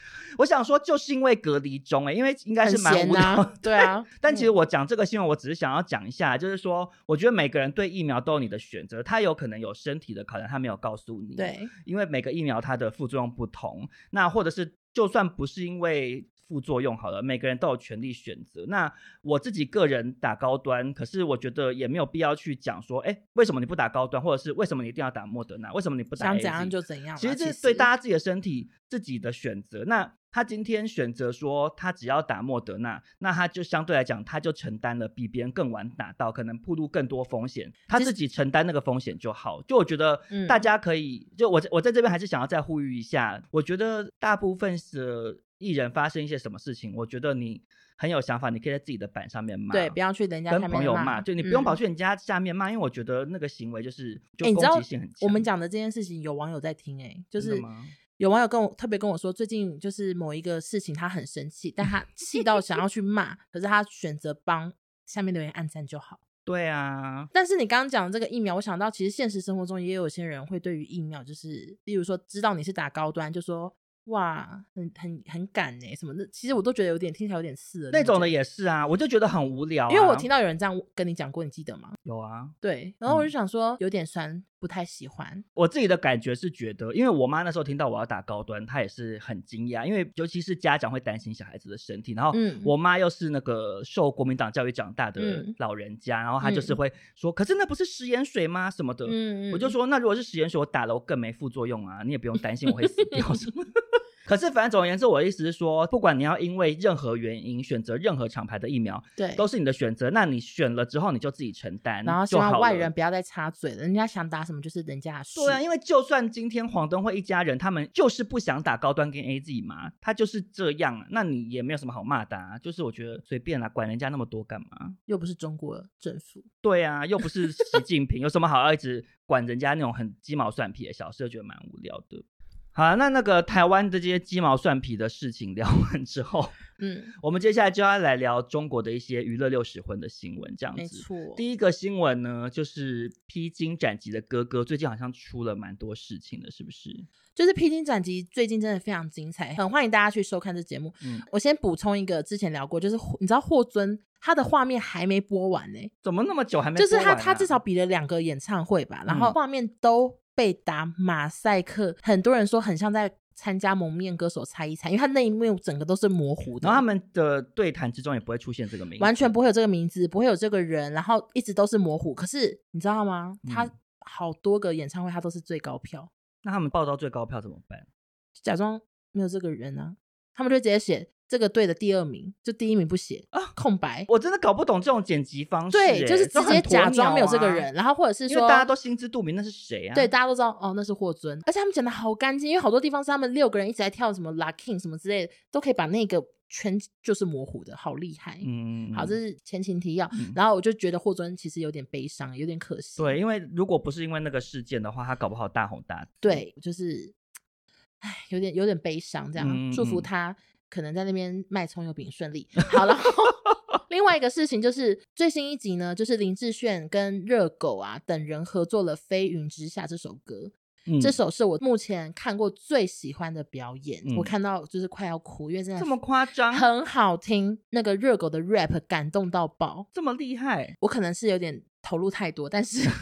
我想说，就是因为隔离中、欸，哎，因为应该是蛮无聊，对啊。但其实我讲这个新闻，我只是想要讲一下，就是说，我觉得每个人对疫苗都有你的选择，他有可能有身体的考量，他没有告诉你，对，因为每个疫苗它的副作用不同，那或者是就算不是因为。副作用好了，每个人都有权利选择。那我自己个人打高端，可是我觉得也没有必要去讲说，哎，为什么你不打高端，或者是为什么你一定要打莫德纳？为什么你不打？想怎样就怎样。其实这是对大家自己的身体自己的选择。那他今天选择说他只要打莫德纳，那他就相对来讲他就承担了比别人更晚打到，可能暴露更多风险，他自己承担那个风险就好。就我觉得大家可以，就我我在这边还是想要再呼吁一下，我觉得大部分是。艺人发生一些什么事情，我觉得你很有想法，你可以在自己的板上面骂，对，不要去人家跟朋友骂，就你不用跑去人家下面骂，嗯、因为我觉得那个行为就是就攻击性很强。我们讲的这件事情，有网友在听、欸，哎，就是有网友跟我特别跟我说，最近就是某一个事情，他很生气，但他气到想要去骂，可是他选择帮下面留言按赞就好。对啊，但是你刚刚讲的这个疫苗，我想到其实现实生活中也有些人会对于疫苗，就是例如说知道你是打高端，就说。哇，很很很赶哎，什么的，其实我都觉得有点听起来有点刺。那种的也是啊，我就觉得很无聊、啊。因为我听到有人这样跟你讲过，你记得吗？有啊，对，然后我就想说有点酸，不太喜欢。我自己的感觉是觉得，因为我妈那时候听到我要打高端，她也是很惊讶，因为尤其是家长会担心小孩子的身体，然后我妈又是那个受国民党教育长大的老人家，然后她就是会说，可是那不是食盐水吗？什么的，我就说，那如果是食盐水，我打了我更没副作用啊，你也不用担心我会死掉什么。可是，反正总而言之，我的意思是说，不管你要因为任何原因选择任何厂牌的疫苗，对，都是你的选择。那你选了之后，你就自己承担，然后希望外人不要再插嘴了。人家想打什么就是人家的事。对啊，因为就算今天黄灯会一家人，他们就是不想打高端跟 AZ 嘛，他就是这样。那你也没有什么好骂的啊。就是我觉得随便啦，管人家那么多干嘛？又不是中国政府。对啊，又不是习近平，有什么好要一直管人家那种很鸡毛蒜皮的小事？就觉得蛮无聊的。好，那那个台湾的这些鸡毛蒜皮的事情聊完之后，嗯，我们接下来就要来聊中国的一些娱乐六十婚的新闻，这样子。没错。第一个新闻呢，就是披荆斩棘的哥哥最近好像出了蛮多事情的，是不是？就是披荆斩棘最近真的非常精彩，很欢迎大家去收看这节目。嗯，我先补充一个，之前聊过，就是你知道霍尊他的画面还没播完呢、欸，怎么那么久还没播完、啊？就是他他至少比了两个演唱会吧，然后画面都。被打马赛克，很多人说很像在参加蒙面歌手猜一猜，因为他那一幕整个都是模糊的。然后他们的对谈之中也不会出现这个名字，完全不会有这个名字，不会有这个人，然后一直都是模糊。可是你知道吗？他好多个演唱会他都是最高票，那他们报到最高票怎么办？假装没有这个人啊，他们就直接写。这个队的第二名，就第一名不写啊，空白。我真的搞不懂这种剪辑方式。对，就是直接假装没有这个人，然后或者是说大家都心知肚明那是谁啊？对，大家都知道哦，那是霍尊。而且他们剪的好干净，因为好多地方是他们六个人一直在跳什么 locking 什么之类的，都可以把那个全就是模糊的，好厉害。嗯，好，这是前情提要。然后我就觉得霍尊其实有点悲伤，有点可惜。对，因为如果不是因为那个事件的话，他搞不好大红大紫。对，就是，唉，有点有点悲伤，这样祝福他。可能在那边卖葱油饼顺利。好了，另外一个事情就是最新一集呢，就是林志炫跟热狗啊等人合作了《飞云之下》这首歌。嗯、这首是我目前看过最喜欢的表演，嗯、我看到就是快要哭，因为真的这么夸张，很好听。那个热狗的 rap 感动到爆，这么厉害。我可能是有点投入太多，但是。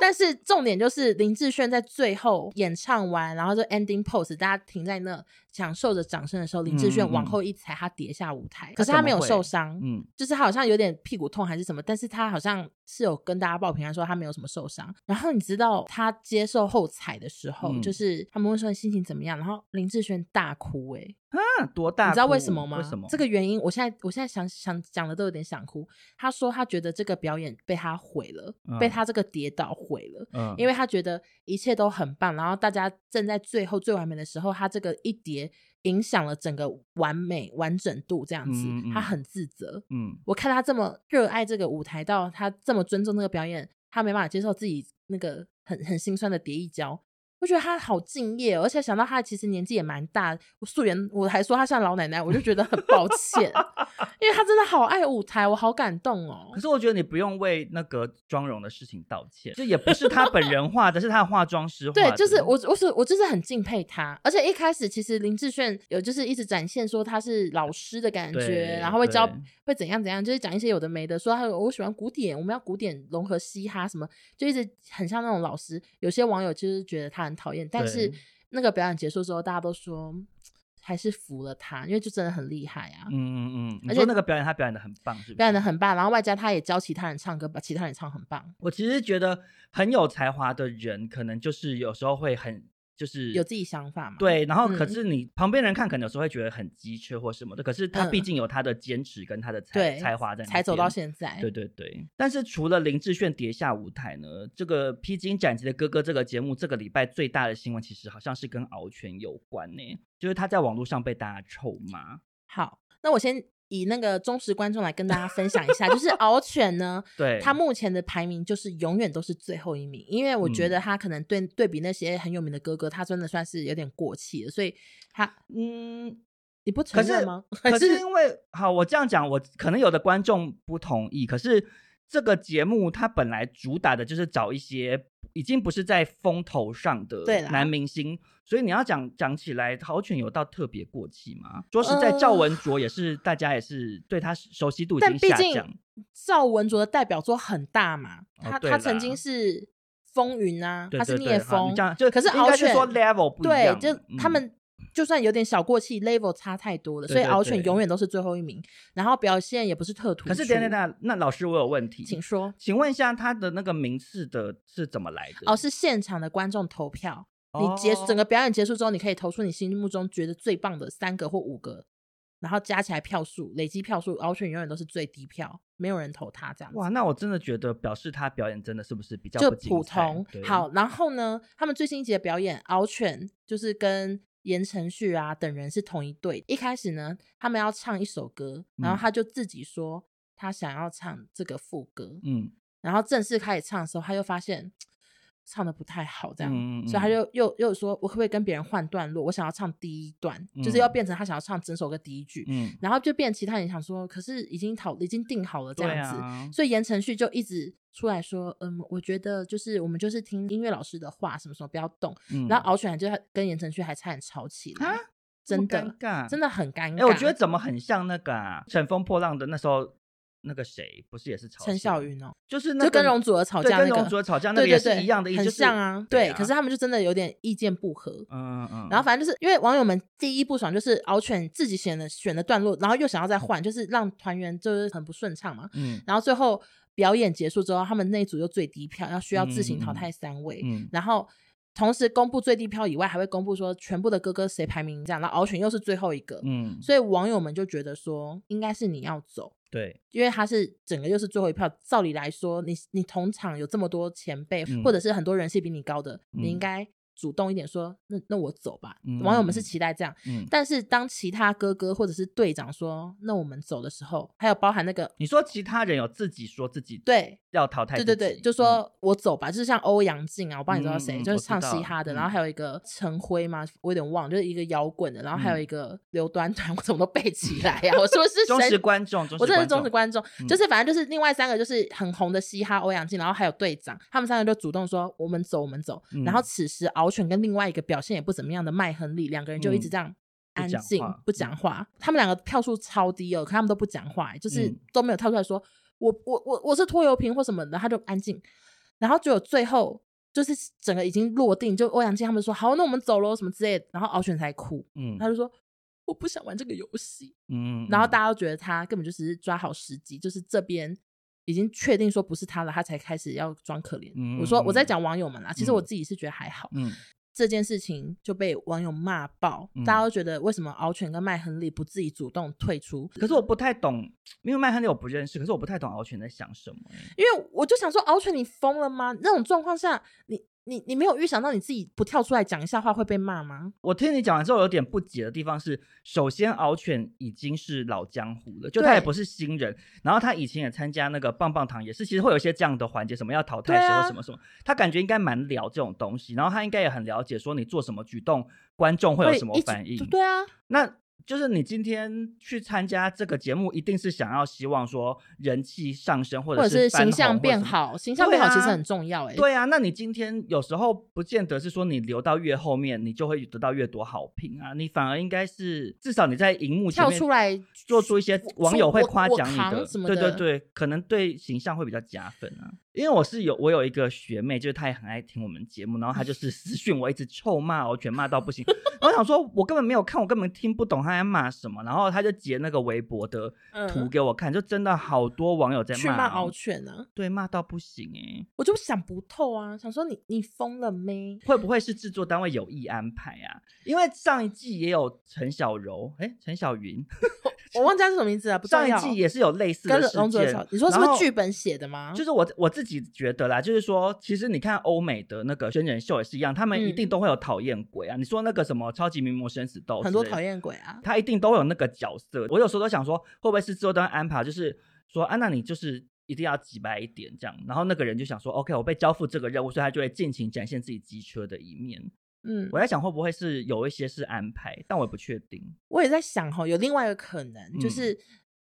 但是重点就是林志炫在最后演唱完，然后就 ending pose，大家停在那享受着掌声的时候，林志炫往后一踩，他跌下舞台，嗯、可是他没有受伤，嗯，就是他好像有点屁股痛还是什么，但是他好像是有跟大家报平安说他没有什么受伤。然后你知道他接受后踩的时候，嗯、就是他们问说心情怎么样，然后林志炫大哭、欸，哎，啊，多大？你知道为什么吗？为什么？这个原因，我现在我现在想想讲的都有点想哭。他说他觉得这个表演被他毁了，嗯、被他这个跌倒毁。毁了，嗯，因为他觉得一切都很棒，然后大家正在最后最完美的时候，他这个一跌影响了整个完美完整度，这样子，嗯嗯、他很自责。嗯，我看他这么热爱这个舞台，到他这么尊重那个表演，他没办法接受自己那个很很心酸的叠一跤。我觉得他好敬业，而且想到他其实年纪也蛮大，素颜我还说他像老奶奶，我就觉得很抱歉，因为他真的好爱舞台，我好感动哦。可是我觉得你不用为那个妆容的事情道歉，就也不是他本人画的，是他的化妆师画的。对，就是我，我是我就是很敬佩他，而且一开始其实林志炫有就是一直展现说他是老师的感觉，然后会教会怎样怎样，就是讲一些有的没的，说他我喜欢古典，我们要古典融合嘻哈什么，就一直很像那种老师。有些网友就是觉得他很。讨厌，但是那个表演结束之后，大家都说还是服了他，因为就真的很厉害啊。嗯嗯嗯，而且那个表演他表演的很棒，是不是？表演的很棒，然后外加他也教其他人唱歌，把其他人唱很棒。我其实觉得很有才华的人，可能就是有时候会很。就是有自己想法嘛？对，然后可是你旁边人看，可能有时候会觉得很机车或什么的。可是他毕竟有他的坚持跟他的才才华在，才走到现在。对对对。但是除了林志炫跌下舞台呢，这个披荆斩棘的哥哥这个节目，这个礼拜最大的新闻其实好像是跟敖犬有关呢，就是他在网络上被大家臭骂。好，那我先。以那个忠实观众来跟大家分享一下，就是敖犬呢，对，他目前的排名就是永远都是最后一名，因为我觉得他可能对对比那些很有名的哥哥，他真的算是有点过气了，所以他嗯，你不承认吗？可是，可是因为好，我这样讲，我可能有的观众不同意，可是这个节目它本来主打的就是找一些。已经不是在风头上的男明星，所以你要讲讲起来，敖犬有到特别过气吗？说实在，赵文卓也是，大家也是对他熟悉度已经下降。赵文卓的代表作很大嘛，他他曾经是风云啊，对对对他是聂风，这样就可是敖犬说 level 不一样，对，就他们。嗯就算有点小过气，level 差太多了，所以敖犬永远都是最后一名，然后表现也不是特突出。可是等等等，那老师我有问题，请说，请问一下他的那个名次的是怎么来的？哦，是现场的观众投票，哦、你结整个表演结束之后，你可以投出你心目中觉得最棒的三个或五个，然后加起来票数，累积票数，敖犬永远都是最低票，没有人投他这样子。哇，那我真的觉得表示他表演真的是不是比较就普通？好，然后呢，他们最新一集的表演，敖犬就是跟。言承旭啊，等人是同一队。一开始呢，他们要唱一首歌，然后他就自己说他想要唱这个副歌。嗯，然后正式开始唱的时候，他又发现唱的不太好，这样，嗯嗯、所以他就又又说：“我可不可以跟别人换段落？我想要唱第一段，嗯、就是要变成他想要唱整首歌第一句。嗯”然后就变其他人想说：“可是已经讨已经定好了这样子。啊”所以言承旭就一直。出来说，嗯，我觉得就是我们就是听音乐老师的话，什么什么不要动。嗯、然后敖犬就跟言承旭还差点吵起来，真的真的很尴尬。哎、欸，我觉得怎么很像那个啊，乘风破浪的那时候。那个谁不是也是吵？陈小云哦，就是那就跟容祖儿吵架，跟容祖儿吵架，那个也是一样的，很像啊。对，可是他们就真的有点意见不合。嗯嗯。然后反正就是因为网友们第一不爽，就是敖犬自己选的选的段落，然后又想要再换，就是让团员就是很不顺畅嘛。嗯。然后最后表演结束之后，他们那一组又最低票，要需要自行淘汰三位。嗯。然后同时公布最低票以外，还会公布说全部的哥哥谁排名这样。然后敖犬又是最后一个。嗯。所以网友们就觉得说，应该是你要走。对，因为他是整个又是最后一票，照理来说，你你同场有这么多前辈，嗯、或者是很多人气比你高的，嗯、你应该。主动一点说，那那我走吧。嗯、网友们是期待这样，嗯、但是当其他哥哥或者是队长说那我们走的时候，还有包含那个你说其他人有自己说自己对要淘汰，对对对，就说我走吧，嗯、就是像欧阳靖啊，我帮你知道谁，嗯、就是唱嘻哈的，然后还有一个陈辉嘛，我有点忘，就是一个摇滚的，然后还有一个刘端端，我怎么都背起来呀、啊？我说是忠实观众，我真的是忠实观众，嗯、就是反正就是另外三个就是很红的嘻哈欧阳靖，然后还有队长，他们三个就主动说我们走，我们走，嗯、然后此时敖犬跟另外一个。表现也不怎么样的麦亨利，两个人就一直这样安静、嗯、不讲话。他们两个票数超低哦，可他们都不讲话，就是都没有跳出来说、嗯、我我我我是拖油瓶或什么的，他就安静。然后只有最后就是整个已经落定，就欧阳靖他们说好，那我们走喽什么之类的。然后敖犬才哭，嗯，他就说我不想玩这个游戏，嗯。然后大家都觉得他根本就只是抓好时机，就是这边已经确定说不是他了，他才开始要装可怜。嗯、我说我在讲网友们啦，其实我自己是觉得还好，这件事情就被网友骂爆，嗯、大家都觉得为什么敖犬跟麦亨利不自己主动退出？可是我不太懂，因为麦亨利我不认识，可是我不太懂敖犬在想什么。因为我就想说，敖犬你疯了吗？那种状况下，你。你你没有预想到你自己不跳出来讲一下话会被骂吗？我听你讲完之后有点不解的地方是，首先敖犬已经是老江湖了，就他也不是新人，然后他以前也参加那个棒棒糖，也是其实会有一些这样的环节，什么要淘汰谁或什么什么，啊、他感觉应该蛮聊这种东西，然后他应该也很了解说你做什么举动，观众会有什么反应。对啊，那。就是你今天去参加这个节目，一定是想要希望说人气上升，或者是形象变好。形象变好其实很重要，哎。对啊，那你今天有时候不见得是说你留到越后面，你就会得到越多好评啊。你反而应该是至少你在荧幕跳出来做出一些网友会夸奖你的，对对对，可能对形象会比较加分啊。因为我是有我有一个学妹，就是她也很爱听我们节目，然后她就是私讯我，一直臭骂我，全骂到不行。我想说，我根本没有看，我根本听不懂她在骂什么。然后他就截那个微博的图给我看，嗯、就真的好多网友在骂。去骂敖犬呢？对，骂到不行哎、欸！我就想不透啊，想说你你疯了没？会不会是制作单位有意安排啊？因为上一季也有陈小柔，哎，陈小云。我忘记他是什么名字了。上一季也是有类似的事件。你说是不是剧本写的吗？就是我我自己觉得啦，就是说，其实你看欧美的那个真人秀也是一样，他们一定都会有讨厌鬼啊。嗯、你说那个什么超级名模生死斗，很多讨厌鬼啊，他一定都有那个角色。我有时候都想说，会不会是制作单位安排，就是说，啊，那你就是一定要机掰一点这样。然后那个人就想说，OK，我被交付这个任务，所以他就会尽情展现自己机车的一面。嗯，我在想会不会是有一些是安排，但我也不确定。我也在想哈，有另外一个可能，嗯、就是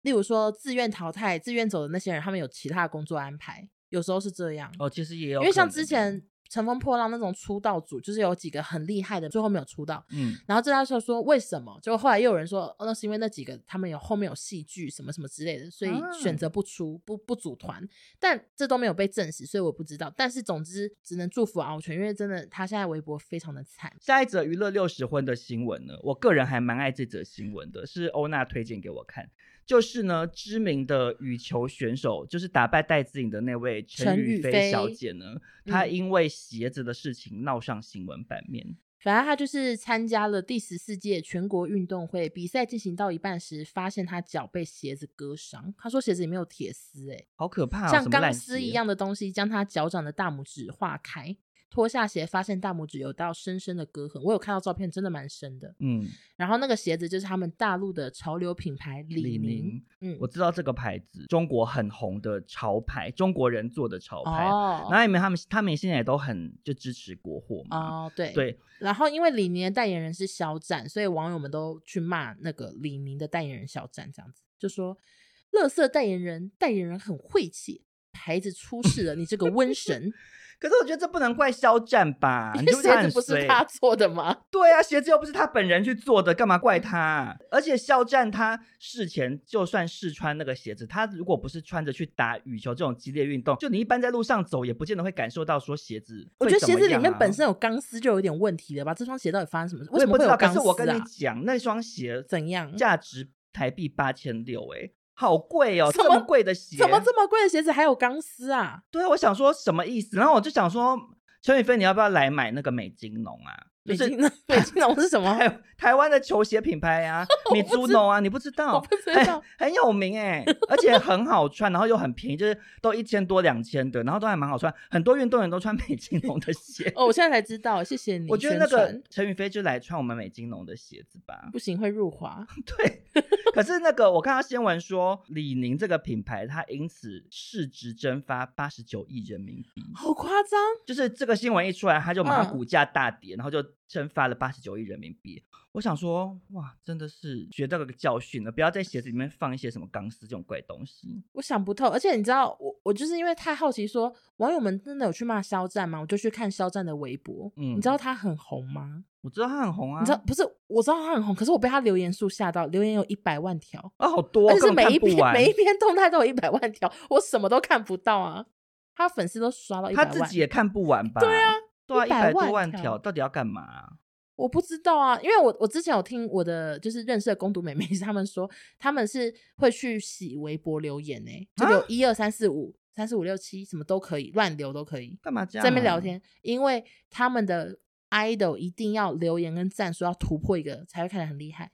例如说自愿淘汰、自愿走的那些人，他们有其他的工作安排，有时候是这样。哦，其实也有，因为像之前乘风破浪那种出道组，就是有几个很厉害的，最后没有出道。嗯，然后这他就说为什么？就后来又有人说，哦，那是因为那几个他们有后面有戏剧什么什么之类的，所以选择不出，不不组团。但这都没有被证实，所以我不知道。但是总之只能祝福敖犬，因为真的他现在微博非常的惨。下一则娱乐六十婚的新闻呢，我个人还蛮爱这则新闻的，是欧娜推荐给我看。就是呢，知名的羽球选手，就是打败戴资颖的那位陈雨菲小姐呢，她因为鞋子的事情闹上新闻版面。嗯、反正她就是参加了第十四届全国运动会，比赛进行到一半时，发现她脚被鞋子割伤。她说鞋子里面有铁丝，哎，好可怕、哦，像钢丝一样的东西将她脚掌的大拇指划开。脱下鞋，发现大拇指有道深深的割痕。我有看到照片，真的蛮深的。嗯，然后那个鞋子就是他们大陆的潮流品牌李宁。李嗯，我知道这个牌子，中国很红的潮牌，中国人做的潮牌。哦，然后因为他们他们现在也都很就支持国货嘛。哦，对对。然后因为李宁的代言人是肖战，所以网友们都去骂那个李宁的代言人肖战，这样子就说：“乐色代言人，代言人很晦气，牌子出事了，你这个瘟神。”可是我觉得这不能怪肖战吧？你鞋子不是他做的吗？对啊，鞋子又不是他本人去做的，干嘛怪他？而且肖战他事前就算试穿那个鞋子，他如果不是穿着去打羽球这种激烈运动，就你一般在路上走也不见得会感受到说鞋子、啊。我觉得鞋子里面本身有钢丝就有点问题了吧？这双鞋到底发生什么事？为什么会有钢丝啊？可是我跟你讲，那双鞋怎样？价值台币八千六，哎。好贵哦，这么贵的鞋，怎么这么贵的鞋子还有钢丝啊？对，我想说什么意思？然后我就想说，陈宇飞，你要不要来买那个美津浓啊？美津浓，美津浓是什么？还有台湾的球鞋品牌呀、啊，米珠龙啊，你不知道？我不知道，很有名哎，而且很好穿，然后又很便宜，就是都一千多两千的，然后都还蛮好穿，很多运动员都穿美金龙的鞋。哦，我现在才知道，谢谢你。我觉得那个陈宇飞就来穿我们美金龙的鞋子吧。不行，会入华。对，可是那个我看到新闻说，李宁这个品牌它因此市值蒸发八十九亿人民币，好夸张！就是这个新闻一出来，它就马上股价大跌，嗯、然后就。蒸发了八十九亿人民币，我想说，哇，真的是学到了个教训了，不要在鞋子里面放一些什么钢丝这种怪东西。我想不透，而且你知道，我我就是因为太好奇说，说网友们真的有去骂肖战吗？我就去看肖战的微博，嗯，你知道他很红吗？我知道他很红啊，你知道不是？我知道他很红，可是我被他留言数吓到，留言有一百万条啊，好多，而且是每一篇每一篇动态都有一百万条，我什么都看不到啊。他粉丝都刷到一百万，他自己也看不完吧？对啊，对啊，一百多万条，到底要干嘛？我不知道啊，因为我我之前有听我的就是认识的攻读美眉，他们说他们是会去洗微博留言呢、欸，就留一二三四五三四五六七什么都可以乱留都可以，干嘛这样、啊？在那边聊天，因为他们的 idol 一定要留言跟赞数要突破一个才会看起来很厉害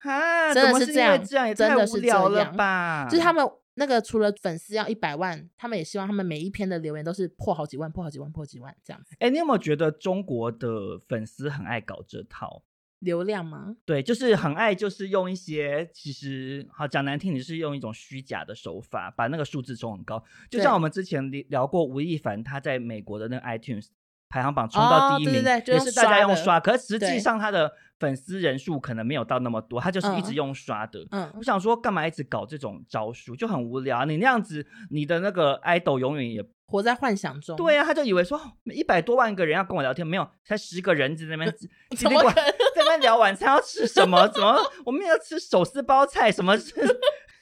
啊，真的是这样，这样也真的是这样吧？就是他们。那个除了粉丝要一百万，他们也希望他们每一篇的留言都是破好几万、破好几万、破几万这样子。哎、欸，你有没有觉得中国的粉丝很爱搞这套流量吗？对，就是很爱，就是用一些其实好讲难听，你是用一种虚假的手法把那个数字冲很高。就像我们之前聊过吴亦凡他在美国的那个 iTunes 排行榜冲到第一名，哦、对对对，也是大家用刷，可是实际上他的。粉丝人数可能没有到那么多，他就是一直用刷的。嗯，嗯，我想说，干嘛一直搞这种招数，就很无聊。你那样子，你的那个 idol 永远也活在幻想中。对呀、啊，他就以为说一百多万个人要跟我聊天，没有，才十个人在那边 叽里呱啦在那边聊晚餐要吃什么？怎么我们要吃手撕包菜？什么是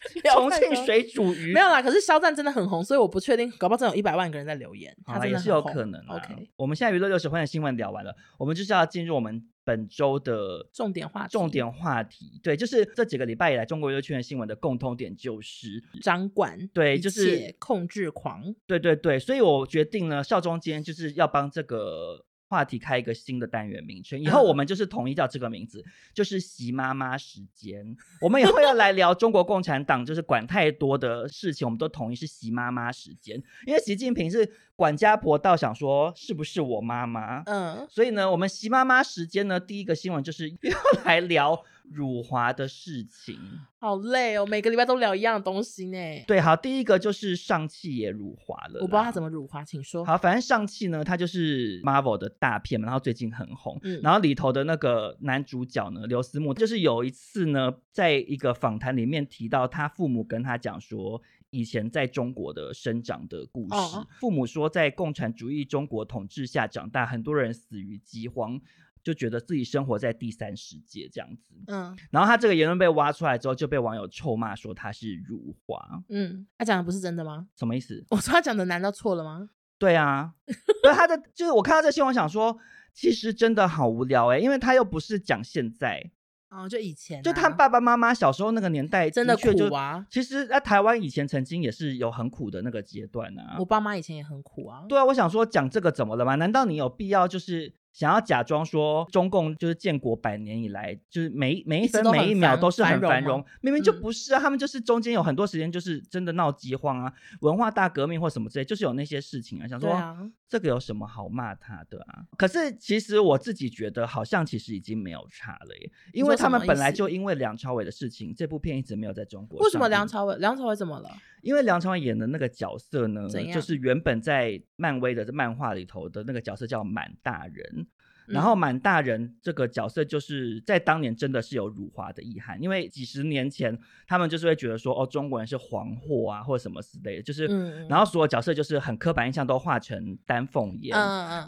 重庆水煮鱼？没有啦。可是肖战真的很红，所以我不确定，搞不好真有一百万个人在留言。他真的也是有可能。OK，我们现在娱乐六十分的新闻聊完了，我们就是要进入我们。本周的重点话题，重点话题，对，就是这几个礼拜以来，中国娱乐圈的新闻的共通点就是掌管，对，就是控制狂，对对对，所以我决定呢，少中间就是要帮这个。话题开一个新的单元名称，以后我们就是统一叫这个名字，嗯、就是习妈妈时间。我们以后要来聊中国共产党，就是管太多的事情，我们都统一是习妈妈时间。因为习近平是管家婆倒想说是不是我妈妈？嗯，所以呢，我们习妈妈时间呢，第一个新闻就是要来聊。辱华的事情好累哦，每个礼拜都聊一样的东西呢。对，好，第一个就是上汽也辱华了。我不知道他怎么辱华，请说。好，反正上汽呢，它就是 Marvel 的大片嘛，然后最近很红。嗯，然后里头的那个男主角呢，刘思慕，就是有一次呢，在一个访谈里面提到，他父母跟他讲说。以前在中国的生长的故事。哦、父母说，在共产主义中国统治下长大，很多人死于饥荒。就觉得自己生活在第三世界这样子，嗯，然后他这个言论被挖出来之后，就被网友臭骂说他是辱华，嗯，他讲的不是真的吗？什么意思？我说他讲的难道错了吗？对啊，对他的就是我看到这新闻，想说其实真的好无聊哎、欸，因为他又不是讲现在。哦，就以前、啊，就他爸爸妈妈小时候那个年代，真的苦啊。其实，在台湾以前曾经也是有很苦的那个阶段啊。我爸妈以前也很苦啊。对啊，我想说讲这个怎么了吗？难道你有必要就是？想要假装说中共就是建国百年以来，就是每每一分每一秒都是很繁荣，明明就不是啊！嗯、他们就是中间有很多时间就是真的闹饥荒啊，文化大革命或什么之类，就是有那些事情啊。想说、啊、这个有什么好骂他的啊？可是其实我自己觉得好像其实已经没有差了耶，因为他们本来就因为梁朝伟的事情，这部片一直没有在中国。为什么梁朝伟？梁朝伟怎么了？因为梁朝伟演的那个角色呢，就是原本在漫威的漫画里头的那个角色叫满大人。然后满大人这个角色就是在当年真的是有辱华的意涵，因为几十年前他们就是会觉得说哦，中国人是黄货啊或者什么之类的，就是，然后所有角色就是很刻板印象都画成丹凤眼，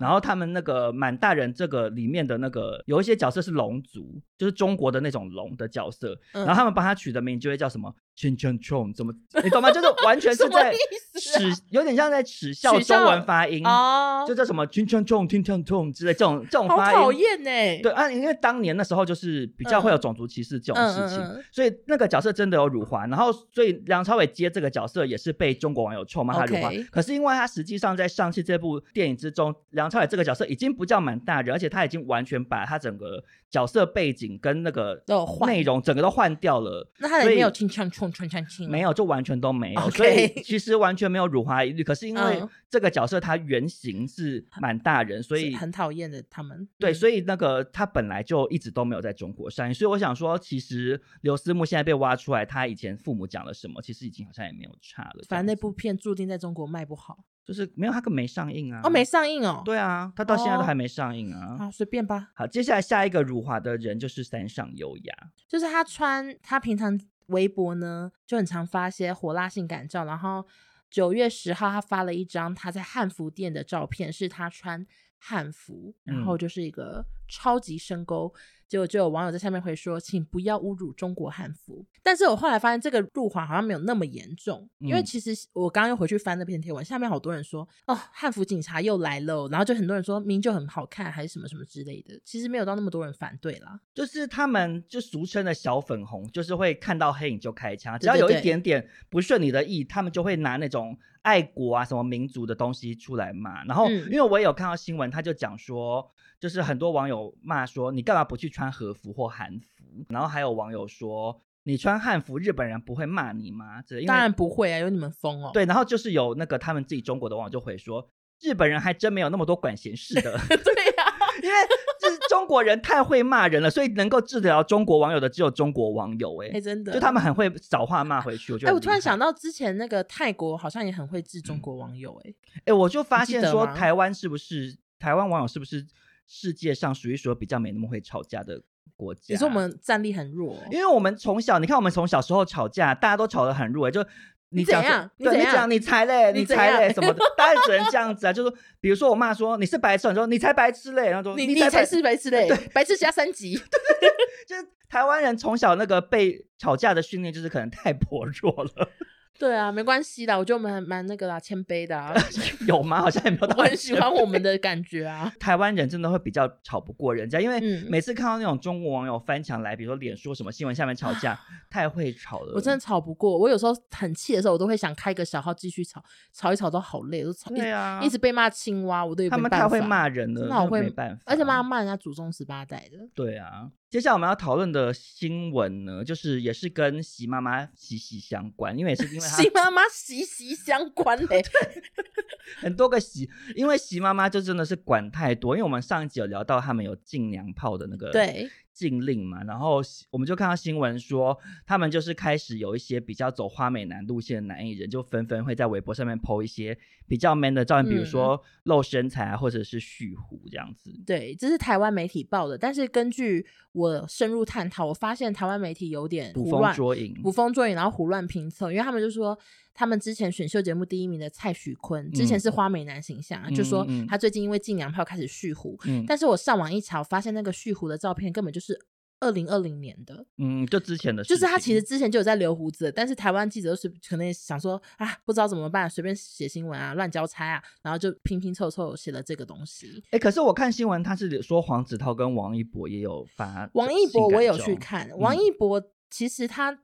然后他们那个满大人这个里面的那个有一些角色是龙族，就是中国的那种龙的角色，然后他们帮他取的名就会叫什么？青春冲怎么你懂吗？就是完全是 在耻，有点像在耻笑中文发音哦，就叫什么圈圈冲、青春冲之类这种这种发音，讨厌呢。对啊，因为当年那时候就是比较会有种族歧视这种事情，所以那个角色真的有辱华。然后，所以梁朝伟接这个角色也是被中国网友臭骂他辱华。可是因为他实际上在上汽这部电影之中，梁朝伟这个角色已经不叫满大人，而且他已经完全把他整个角色背景跟那个内容整个都换掉了。那他也没有青春冲。没有，就完全都没有，Okay. 所以 其实完全没有辱华疑虑。可是因为这个角色他原型是蛮大人，所以很讨厌的他们。对，所以那个他本来就一直都没有在中国上映。所以我想说，其实刘思慕现在被挖出来，他以前父母讲了什么，其实已经好像也没有差了。反正那部片注定在中国卖不好，就是没有，他可没上映啊。哦，没上映哦。对啊，他到现在都还没上映啊。好，随便吧。好，接下来下一个辱华的人就是三上悠亚，就是他穿他平常。微博呢就很常发些火辣性感照，然后九月十号他发了一张他在汉服店的照片，是他穿汉服，然后就是一个超级深沟。结果就有网友在下面会说，请不要侮辱中国汉服。但是我后来发现这个入华好像没有那么严重，因为其实我刚刚又回去翻那篇贴文，下面好多人说哦，汉服警察又来了，然后就很多人说明就很好看，还是什么什么之类的。其实没有到那么多人反对啦，就是他们就俗称的小粉红，就是会看到黑影就开枪，只要有一点点不顺你的意，他们就会拿那种爱国啊什么民族的东西出来骂。然后因为我也有看到新闻，他就讲说。就是很多网友骂说，你干嘛不去穿和服或韩服？然后还有网友说，你穿汉服日本人不会骂你吗？这当然不会啊，有你们疯哦。对，然后就是有那个他们自己中国的网友就会说，日本人还真没有那么多管闲事的。对因为就是中国人太会骂人了，所以能够治得了中国网友的只有中国网友、欸。哎、欸，真的，就他们很会找话骂回去。我觉得，哎、欸，我突然想到之前那个泰国好像也很会治中国网友、欸。哎，哎，我就发现说，台湾是不是台湾网友是不是？世界上数一数二比较没那么会吵架的国家。你说我们战力很弱，因为我们从小，你看我们从小时候吵架，大家都吵得很弱，就你讲，对，你讲你才嘞，你才嘞什么的，当然只能这样子啊。就是比如说我妈说你是白痴，你说你才白痴嘞，然后说你你才是白痴嘞，对，白痴加三级。就是台湾人从小那个被吵架的训练，就是可能太薄弱了。对啊，没关系的，我觉得我们还蛮那个啦，谦卑的啊。有吗？好像也没有。我很喜欢我们的感觉啊。台湾人真的会比较吵不过人家，因为每次看到那种中国网友翻墙来，比如说脸书什么新闻下面吵架，太会吵了。我真的吵不过，我有时候很气的时候，我都会想开个小号继续吵，吵一吵都好累，都吵。对啊，一直被骂青蛙，我都有。他们太会骂人了，那我会没办法，而且骂骂人家祖宗十八代的。对啊。接下来我们要讨论的新闻呢，就是也是跟席妈妈息息相关，因为也是因为席妈妈息息相关 嘞，很多个席，因为席妈妈就真的是管太多，因为我们上一集有聊到他们有禁娘炮的那个对。禁令嘛，然后我们就看到新闻说，他们就是开始有一些比较走花美男路线的男艺人，就纷纷会在微博上面 po 一些比较 man 的照片，嗯、比如说露身材啊，或者是蓄胡这样子。对，这是台湾媒体报的，但是根据我深入探讨，我发现台湾媒体有点捕风捉影，捕风捉影，然后胡乱评测，因为他们就说他们之前选秀节目第一名的蔡徐坤，之前是花美男形象，嗯、就说他最近因为进娘炮开始蓄胡，嗯、但是我上网一查，发现那个蓄胡的照片根本就是。二零二零年的，嗯，就之前的，就是他其实之前就有在留胡子，但是台湾记者都是可能想说啊，不知道怎么办，随便写新闻啊，乱交差啊，然后就拼拼凑凑写了这个东西。哎、欸，可是我看新闻，他是说黄子韬跟王一博也有发，王一博我有去看，王一博其实他。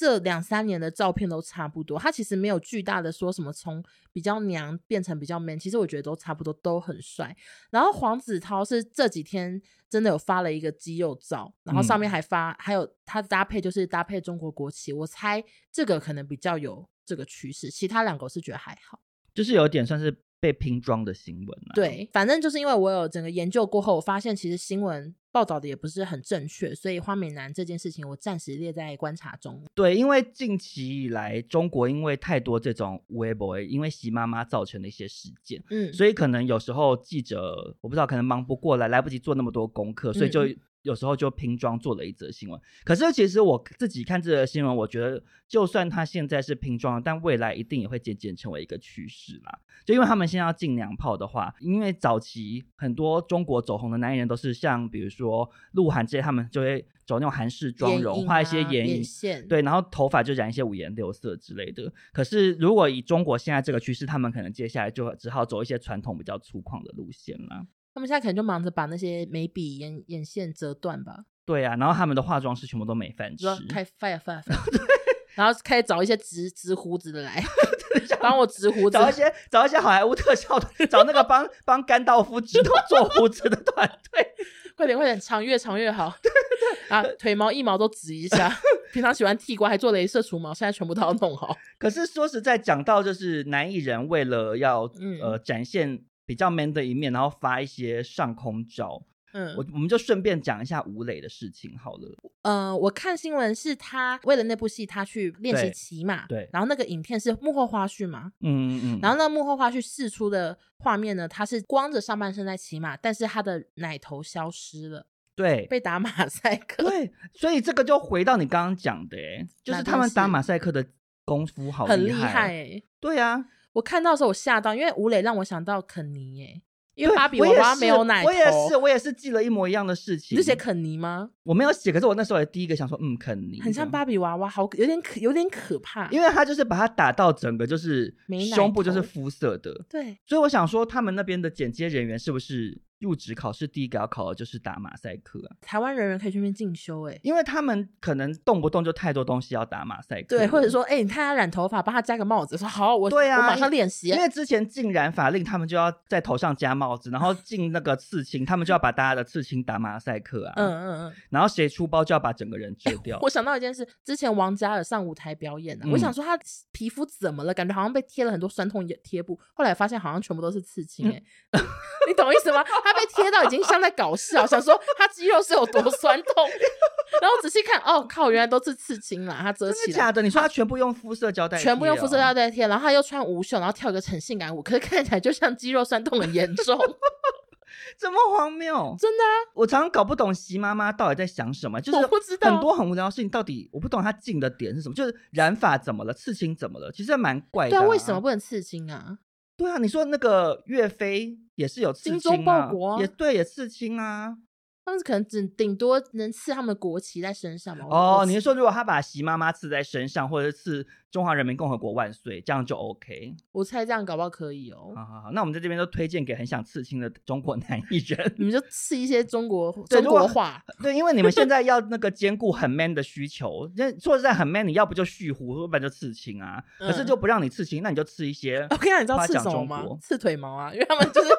这两三年的照片都差不多，他其实没有巨大的说什么从比较娘变成比较 man，其实我觉得都差不多，都很帅。然后黄子韬是这几天真的有发了一个肌肉照，然后上面还发、嗯、还有他的搭配就是搭配中国国旗，我猜这个可能比较有这个趋势，其他两个我是觉得还好，就是有点算是。被拼装的新闻、啊、对，反正就是因为我有整个研究过后，我发现其实新闻报道的也不是很正确，所以花美男这件事情我暂时列在观察中。对，因为近期以来，中国因为太多这种微博，因为习妈妈造成的一些事件，嗯，所以可能有时候记者我不知道，可能忙不过来，来不及做那么多功课，所以就。嗯有时候就拼装做了一则新闻，可是其实我自己看这则新闻，我觉得就算他现在是拼装，但未来一定也会渐渐成为一个趋势啦。就因为他们现在要进娘炮的话，因为早期很多中国走红的男艺人都是像比如说鹿晗这些，他们就会走那种韩式妆容，画、啊、一些眼影，眼线，对，然后头发就染一些五颜六色之类的。可是如果以中国现在这个趋势，他们可能接下来就只好走一些传统比较粗犷的路线了。他们现在可能就忙着把那些眉笔、眼眼线折断吧。对啊，然后他们的化妆师全部都没饭吃，开 fire fire，然后开始找一些植植胡子的来 帮我植胡子，找一些找一些好莱坞特效的，找那个帮帮甘道夫植头做胡子的团队，快点快点，长越长越好。啊，腿毛一毛都植一下，平常喜欢剃光还做镭射除毛，现在全部都要弄好。可是说实在，讲到就是男艺人为了要、嗯、呃展现。比较 man 的一面，然后发一些上空照。嗯，我我们就顺便讲一下吴磊的事情好了。呃，我看新闻是他为了那部戏，他去练习骑马。对。然后那个影片是幕后花絮嘛？嗯嗯嗯。然后那幕后花絮释出的画面呢，他是光着上半身在骑马，但是他的奶头消失了。对。被打马赛克。对。所以这个就回到你刚刚讲的，哎，就是他们打马赛克的功夫好厉害。很厉害，哎。对啊。我看到的时候我吓到，因为吴磊让我想到肯尼耶，因为芭比娃娃没有奶头。我也是，我也是，我也是记了一模一样的事情。你是写肯尼吗？我没有写，可是我那时候也第一个想说，嗯，肯尼很像芭比娃娃，好有点可有点可怕，因为他就是把它打到整个就是胸部就是肤色的，对，所以我想说他们那边的剪接人员是不是？入职考试第一个要考的就是打马赛克啊！台湾人人可以去那边进修哎、欸，因为他们可能动不动就太多东西要打马赛克，对，或者说哎、欸，你看他染头发，帮他加个帽子，说好，我对啊，我马上练习。因为之前进染法令，他们就要在头上加帽子，然后 进那个刺青，他们就要把大家的刺青打马赛克啊，嗯嗯嗯，然后谁出包就要把整个人遮掉、欸。我想到一件事，之前王嘉尔上舞台表演呢、啊，嗯、我想说他皮肤怎么了，感觉好像被贴了很多酸痛贴布，后来发现好像全部都是刺青哎、你懂意思吗？他被贴到已经。像在搞笑，想说他肌肉是有多酸痛，然后仔细看，哦靠，原来都是刺青啦，他遮起来。假的？你说他全部用肤色胶带、哦，全部用肤色胶带贴，然后他又穿无袖，然后跳个很性感舞，可是看起来就像肌肉酸痛很严重，怎么荒谬？真的啊！我常常搞不懂席妈妈到底在想什么，就是很多很无聊的事情，到底我不懂她进的点是什么？就是染发怎么了？刺青怎么了？其实蛮怪的、啊。对啊，为什么不能刺青啊？对啊，你说那个岳飞也是有刺青啊，精忠报国也对，也刺青啊。他们可能只顶多能刺他们的国旗在身上嘛。哦，你是说如果他把习妈妈刺在身上，或者是刺中华人民共和国万岁，这样就 OK？我猜这样搞不好可以哦。好好好，那我们在这边都推荐给很想刺青的中国男艺人，你们就刺一些中国中国话。对，因为你们现在要那个兼顾很 man 的需求，那说实在很 man，你要不就蓄胡，要不然就刺青啊。可是就不让你刺青，那你就刺一些。我跟你讲，你知道刺什么吗？刺腿毛啊，因为他们就是。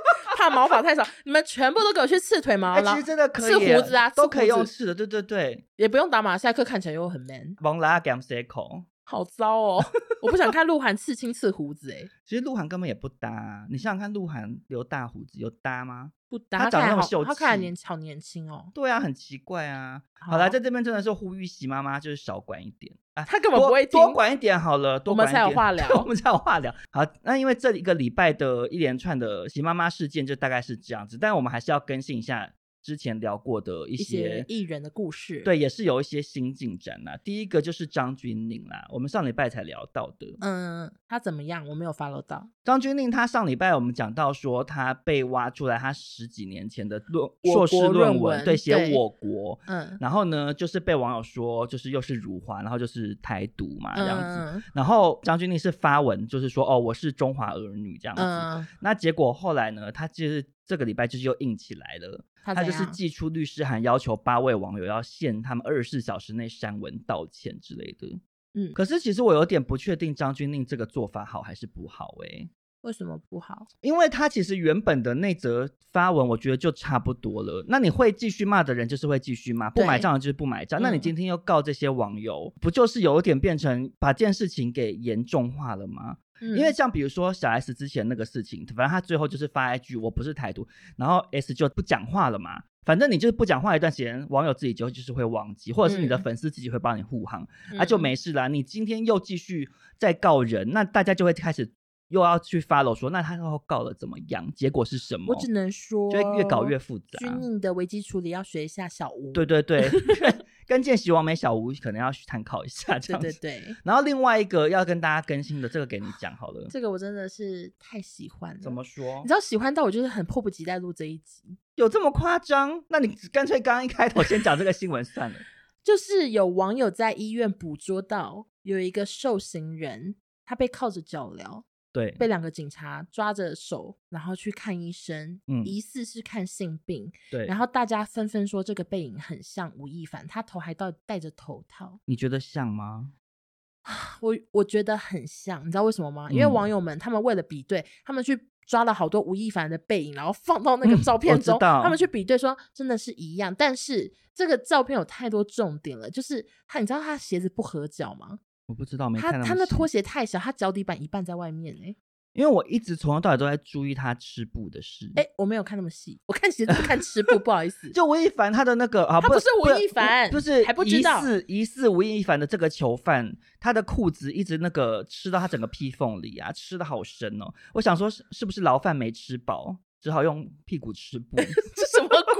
怕毛发太少，你们全部都给我去刺腿毛，欸、其实真的可以，刺胡子啊，都可以用刺的，对对对，也不用打马赛克，看起来又很 man。蒙拉 gam circle 好糟哦，我不想看鹿晗刺青刺胡子哎。其实鹿晗根本也不搭，啊，你想想看，鹿晗留大胡子有搭吗？不搭，他长得那么秀气，他看起来年好年轻哦。对啊，很奇怪啊。好了，在这边真的是呼吁喜妈妈就是少管一点啊，他根本不会听，多管一点好了，多管一点，我们才有话聊，我们才有话聊。好，那因为这一个礼拜的一连串的喜妈妈事件就大概是这样子，但我们还是要更新一下之前聊过的一些艺人的故事，对，也是有一些新进展呐。第一个就是张钧甯啦，我们上礼拜才聊到的。嗯，他怎么样？我没有 follow 到。张钧甯他上礼拜我们讲到说，他被挖出来，他十几年前的论硕士论文，对，写我国。嗯，然后呢，就是被网友说，就是又是辱华，然后就是台独嘛这样子。嗯、然后张钧甯是发文，就是说哦，我是中华儿女这样子。嗯、那结果后来呢，他就是这个礼拜就是又硬起来了。他就是寄出律师函，要求八位网友要限他们二十四小时内删文道歉之类的。嗯，可是其实我有点不确定张钧甯这个做法好还是不好诶、欸？为什么不好？因为他其实原本的那则发文，我觉得就差不多了。那你会继续骂的人就是会继续骂，不买账的就是不买账。那你今天又告这些网友，嗯、不就是有点变成把这件事情给严重化了吗？因为像比如说小 S 之前那个事情，反正他最后就是发一句“我不是台独”，然后 S 就不讲话了嘛。反正你就是不讲话一段时间，网友自己就就是会忘记，或者是你的粉丝自己会帮你护航，那、嗯啊、就没事啦。你今天又继续再告人，那大家就会开始又要去 follow 说，那他后告了怎么样？结果是什么？我只能说，就会越搞越复杂。军令的危机处理要学一下小吴。对对对。跟见习完美小吴可能要去参考一下，这样子。对对对。然后另外一个要跟大家更新的，这个给你讲好了。这个我真的是太喜欢了。怎么说？你知道喜欢到我就是很迫不及待录这一集。有这么夸张？那你干脆刚刚一开头先讲这个新闻算了。就是有网友在医院捕捉到有一个受刑人，他被铐着脚镣。对，被两个警察抓着手，然后去看医生，嗯，疑似是看性病。对，然后大家纷纷说这个背影很像吴亦凡，他头还戴戴着头套。你觉得像吗？我我觉得很像，你知道为什么吗？嗯、因为网友们他们为了比对，他们去抓了好多吴亦凡的背影，然后放到那个照片中，嗯、他们去比对说真的是一样。但是这个照片有太多重点了，就是他，你知道他鞋子不合脚吗？我不知道，没看到。他他那拖鞋太小，他脚底板一半在外面哎。因为我一直从头到尾都在注意他吃布的事。哎，我没有看那么细，我看鞋子不看吃布，不好意思。就吴亦凡他的那个啊，他不是吴亦凡，就是还不知道。疑似疑似吴亦凡的这个囚犯，他的裤子一直那个吃到他整个屁缝里啊，吃的好深哦。我想说，是是不是牢饭没吃饱？只好用屁股吃布，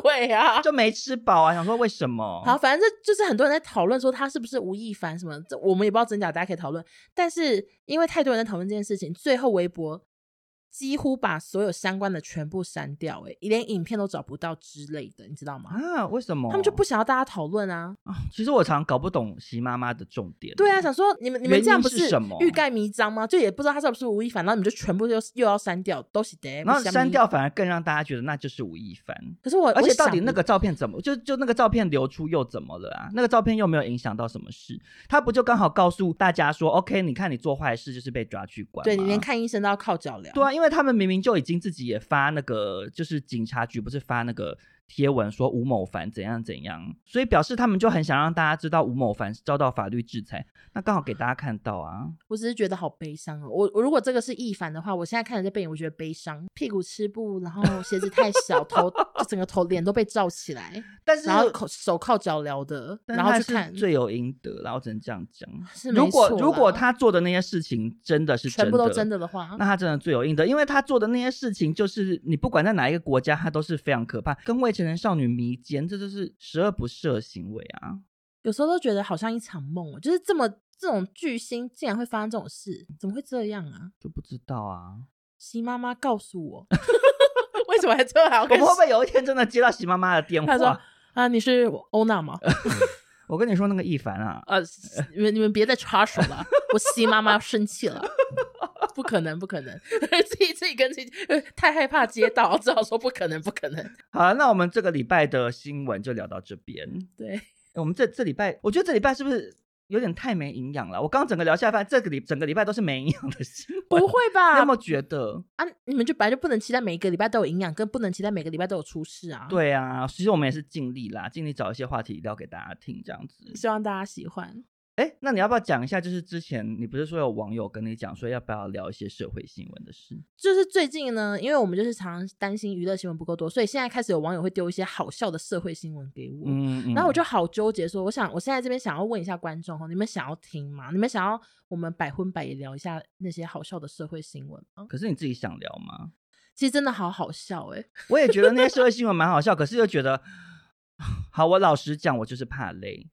鬼啊？就没吃饱啊！想说为什么？好，反正这就是很多人在讨论说他是不是吴亦凡什么，这我们也不知道真假，大家可以讨论。但是因为太多人在讨论这件事情，最后微博。几乎把所有相关的全部删掉，哎，连影片都找不到之类的，你知道吗？啊，为什么？他们就不想要大家讨论啊，啊？其实我常常搞不懂席妈妈的重点。对啊，想说你们你们这样不是欲盖弥彰吗？就也不知道他是不是吴亦凡，然后你们就全部又又要删掉，都是的。然后删掉反而更让大家觉得那就是吴亦凡。可是我而且到底那个照片怎么就就那个照片流出又怎么了啊？那个照片又没有影响到什么事，他不就刚好告诉大家说，OK，你看你做坏事就是被抓去关。对，你连看医生都要靠脚镣。对啊，因为因为他们明明就已经自己也发那个，就是警察局不是发那个。贴文说吴某凡怎样怎样，所以表示他们就很想让大家知道吴某凡遭到法律制裁，那刚好给大家看到啊。我只是觉得好悲伤哦。我我如果这个是易凡的话，我现在看着这背影，我觉得悲伤。屁股吃布，然后鞋子太小，头就整个头脸都被罩起来，但是然后手铐脚镣的，然后去看罪有应得，然后只能这样讲。是如果如果他做的那些事情真的是真的全部都真的的话，那他真的罪有应得，因为他做的那些事情就是你不管在哪一个国家，他都是非常可怕，跟未成年少女迷。奸，这就是十恶不赦行为啊！有时候都觉得好像一场梦，就是这么这种巨星竟然会发生这种事，怎么会这样啊？就不知道啊。席妈妈告诉我，为什么还这样？我们会不会有一天真的接到席妈妈的电话？他说：“啊，你是欧娜吗？” 我跟你说那个一凡啊，呃，你们你们别再插手了，我西妈妈要生气了。不可能，不可能，自己自己跟自己太害怕接到，只好说不可能，不可能。好了，那我们这个礼拜的新闻就聊到这边。对，我们这这礼拜，我觉得这礼拜是不是有点太没营养了？我刚刚整个聊下来，这个礼整个礼拜都是没营养的新闻。不会吧？你有没有觉得啊？你们就本来就不能期待每一个礼拜都有营养，跟不能期待每个礼拜都有出事啊？对啊，其实我们也是尽力啦，尽力找一些话题聊给大家听，这样子，希望大家喜欢。哎，那你要不要讲一下？就是之前你不是说有网友跟你讲说要不要聊一些社会新闻的事？就是最近呢，因为我们就是常常担心娱乐新闻不够多，所以现在开始有网友会丢一些好笑的社会新闻给我。嗯，嗯，然后我就好纠结，说我想我现在这边想要问一下观众哈，你们想要听吗？你们想要我们百分百也聊一下那些好笑的社会新闻吗？可是你自己想聊吗？其实真的好好笑哎、欸。我也觉得那些社会新闻蛮好笑，可是又觉得，好，我老实讲，我就是怕累。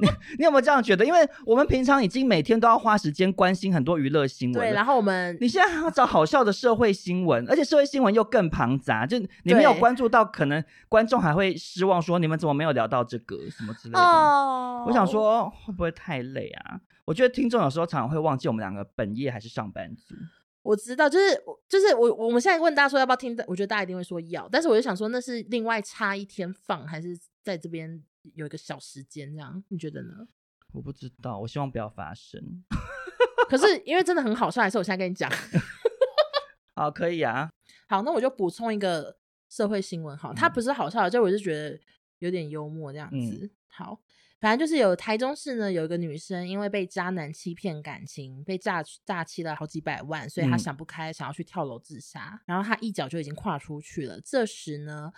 你你有没有这样觉得？因为我们平常已经每天都要花时间关心很多娱乐新闻，对，然后我们你现在还要找好笑的社会新闻，而且社会新闻又更庞杂，就你没有关注到，可能观众还会失望，说你们怎么没有聊到这个什么之类的。哦，我想说会不会太累啊？我觉得听众有时候常常会忘记我们两个本业还是上班族。我知道，就是就是我我们现在问大家说要不要听，我觉得大家一定会说要，但是我就想说那是另外差一天放，还是在这边？有一个小时间这样，你觉得呢？我不知道，我希望不要发生。可是因为真的很好笑，还是我现在跟你讲。好，可以啊。好，那我就补充一个社会新闻。好，它不是好笑的，就我是觉得有点幽默这样子。嗯、好，反正就是有台中市呢，有一个女生因为被渣男欺骗感情，被诈诈欺了好几百万，所以她想不开，想要去跳楼自杀。嗯、然后她一脚就已经跨出去了。这时呢，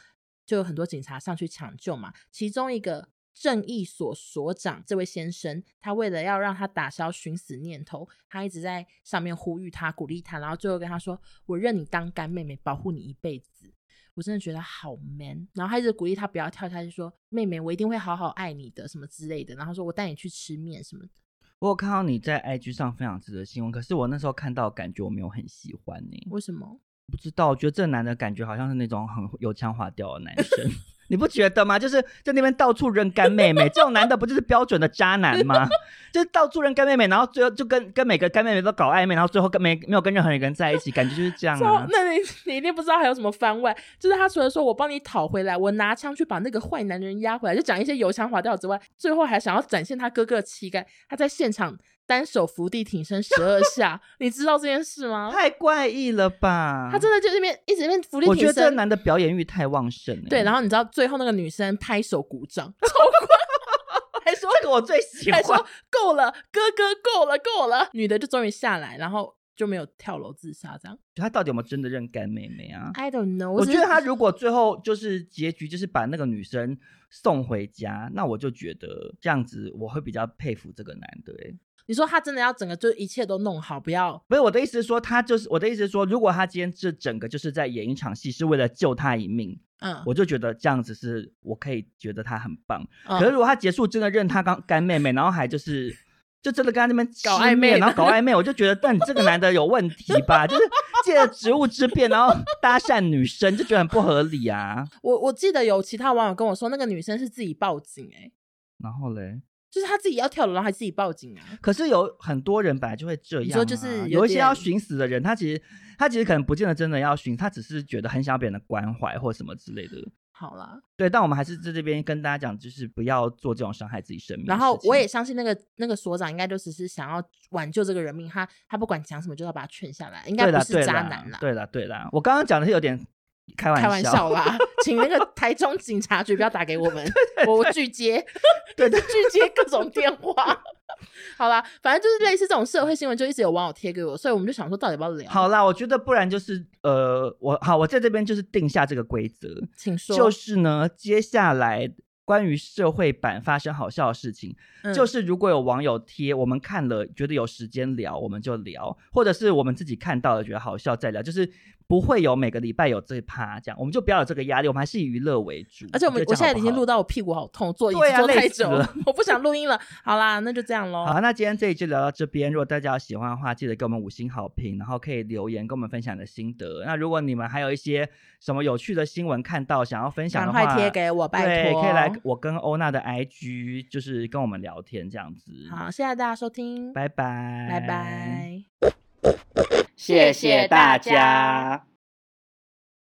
就有很多警察上去抢救嘛，其中一个正义所所长这位先生，他为了要让他打消寻死念头，他一直在上面呼吁他、鼓励他，然后最后跟他说：“我认你当干妹妹，保护你一辈子。”我真的觉得好 man。然后他一直鼓励他不要跳下去，说：“妹妹，我一定会好好爱你的，什么之类的。”然后说：“我带你去吃面什么的。”我有看到你在 IG 上分享这个新闻，可是我那时候看到感觉我没有很喜欢你。为什么？不知道，我觉得这男的感觉好像是那种很油腔滑调的男生，你不觉得吗？就是在那边到处认干妹妹，这种男的不就是标准的渣男吗？就是到处认干妹妹，然后最后就跟跟每个干妹妹都搞暧昧，然后最后跟没没有跟任何一个人在一起，感觉就是这样啊。那你你一定不知道还有什么番外，就是他除了说我帮你讨回来，我拿枪去把那个坏男人压回来，就讲一些油腔滑调之外，最后还想要展现他哥哥的气概，他在现场。单手伏地挺身十二下，你知道这件事吗？太怪异了吧！他真的就这边一直在那边伏地挺身。我觉得这个男的表演欲太旺盛了。对，然后你知道最后那个女生拍手鼓掌，还说这个我最喜欢，还说够了，哥哥够了，够了。女的就终于下来，然后就没有跳楼自杀，这样。他到底有没有真的认干妹妹啊？I don't know。我觉得他如果最后就是结局就是把那个女生送回家，那我就觉得这样子我会比较佩服这个男的、欸。你说他真的要整个就一切都弄好，不要？不是我的意思是说，他就是我的意思是说，如果他今天这整个就是在演一场戏，是为了救他一命，嗯，我就觉得这样子是我可以觉得他很棒。嗯、可是如果他结束真的认他刚干妹妹，然后还就是就真的跟他那边搞暧昧，然后 搞暧昧，我就觉得，但你这个男的有问题吧？就是借着职务之便，然后搭讪女生，就觉得很不合理啊。我我记得有其他网友跟我说，那个女生是自己报警哎、欸，然后嘞。就是他自己要跳楼，然后还自己报警啊！可是有很多人本来就会这样、啊，你说就是有，有一些要寻死的人，他其实他其实可能不见得真的要寻，他只是觉得很想要别人的关怀或什么之类的。好啦，对，但我们还是在这边跟大家讲，就是不要做这种伤害自己生命。然后我也相信那个那个所长应该就只是想要挽救这个人命，他他不管讲什么就要把他劝下来，应该不是渣男啦。对啦，对啦，我刚刚讲的是有点。开玩笑，开玩笑啦，请那个台中警察局不要打给我们，我拒接，对对，拒接各种电话。好啦，反正就是类似这种社会新闻，就一直有网友贴给我，所以我们就想说，到底要不要聊？好啦，我觉得不然就是呃，我好，我在这边就是定下这个规则，请说，就是呢，接下来。关于社会版发生好笑的事情，嗯、就是如果有网友贴，我们看了觉得有时间聊，我们就聊，或者是我们自己看到了觉得好笑再聊，就是不会有每个礼拜有这一趴这样，我们就不要有这个压力，我们还是以娱乐为主。而且我们我，我现在已经录到我屁股好痛，坐椅子坐太久了，我不想录音了。好啦，那就这样喽。好，那今天这一期聊到这边，如果大家喜欢的话，记得给我们五星好评，然后可以留言跟我们分享你的心得。那如果你们还有一些什么有趣的新闻看到想要分享的话，赶快贴给我，拜托，可以来我跟欧娜的 IG，就是跟我们聊天这样子。好，谢谢大家收听，拜拜，拜拜，谢谢大家。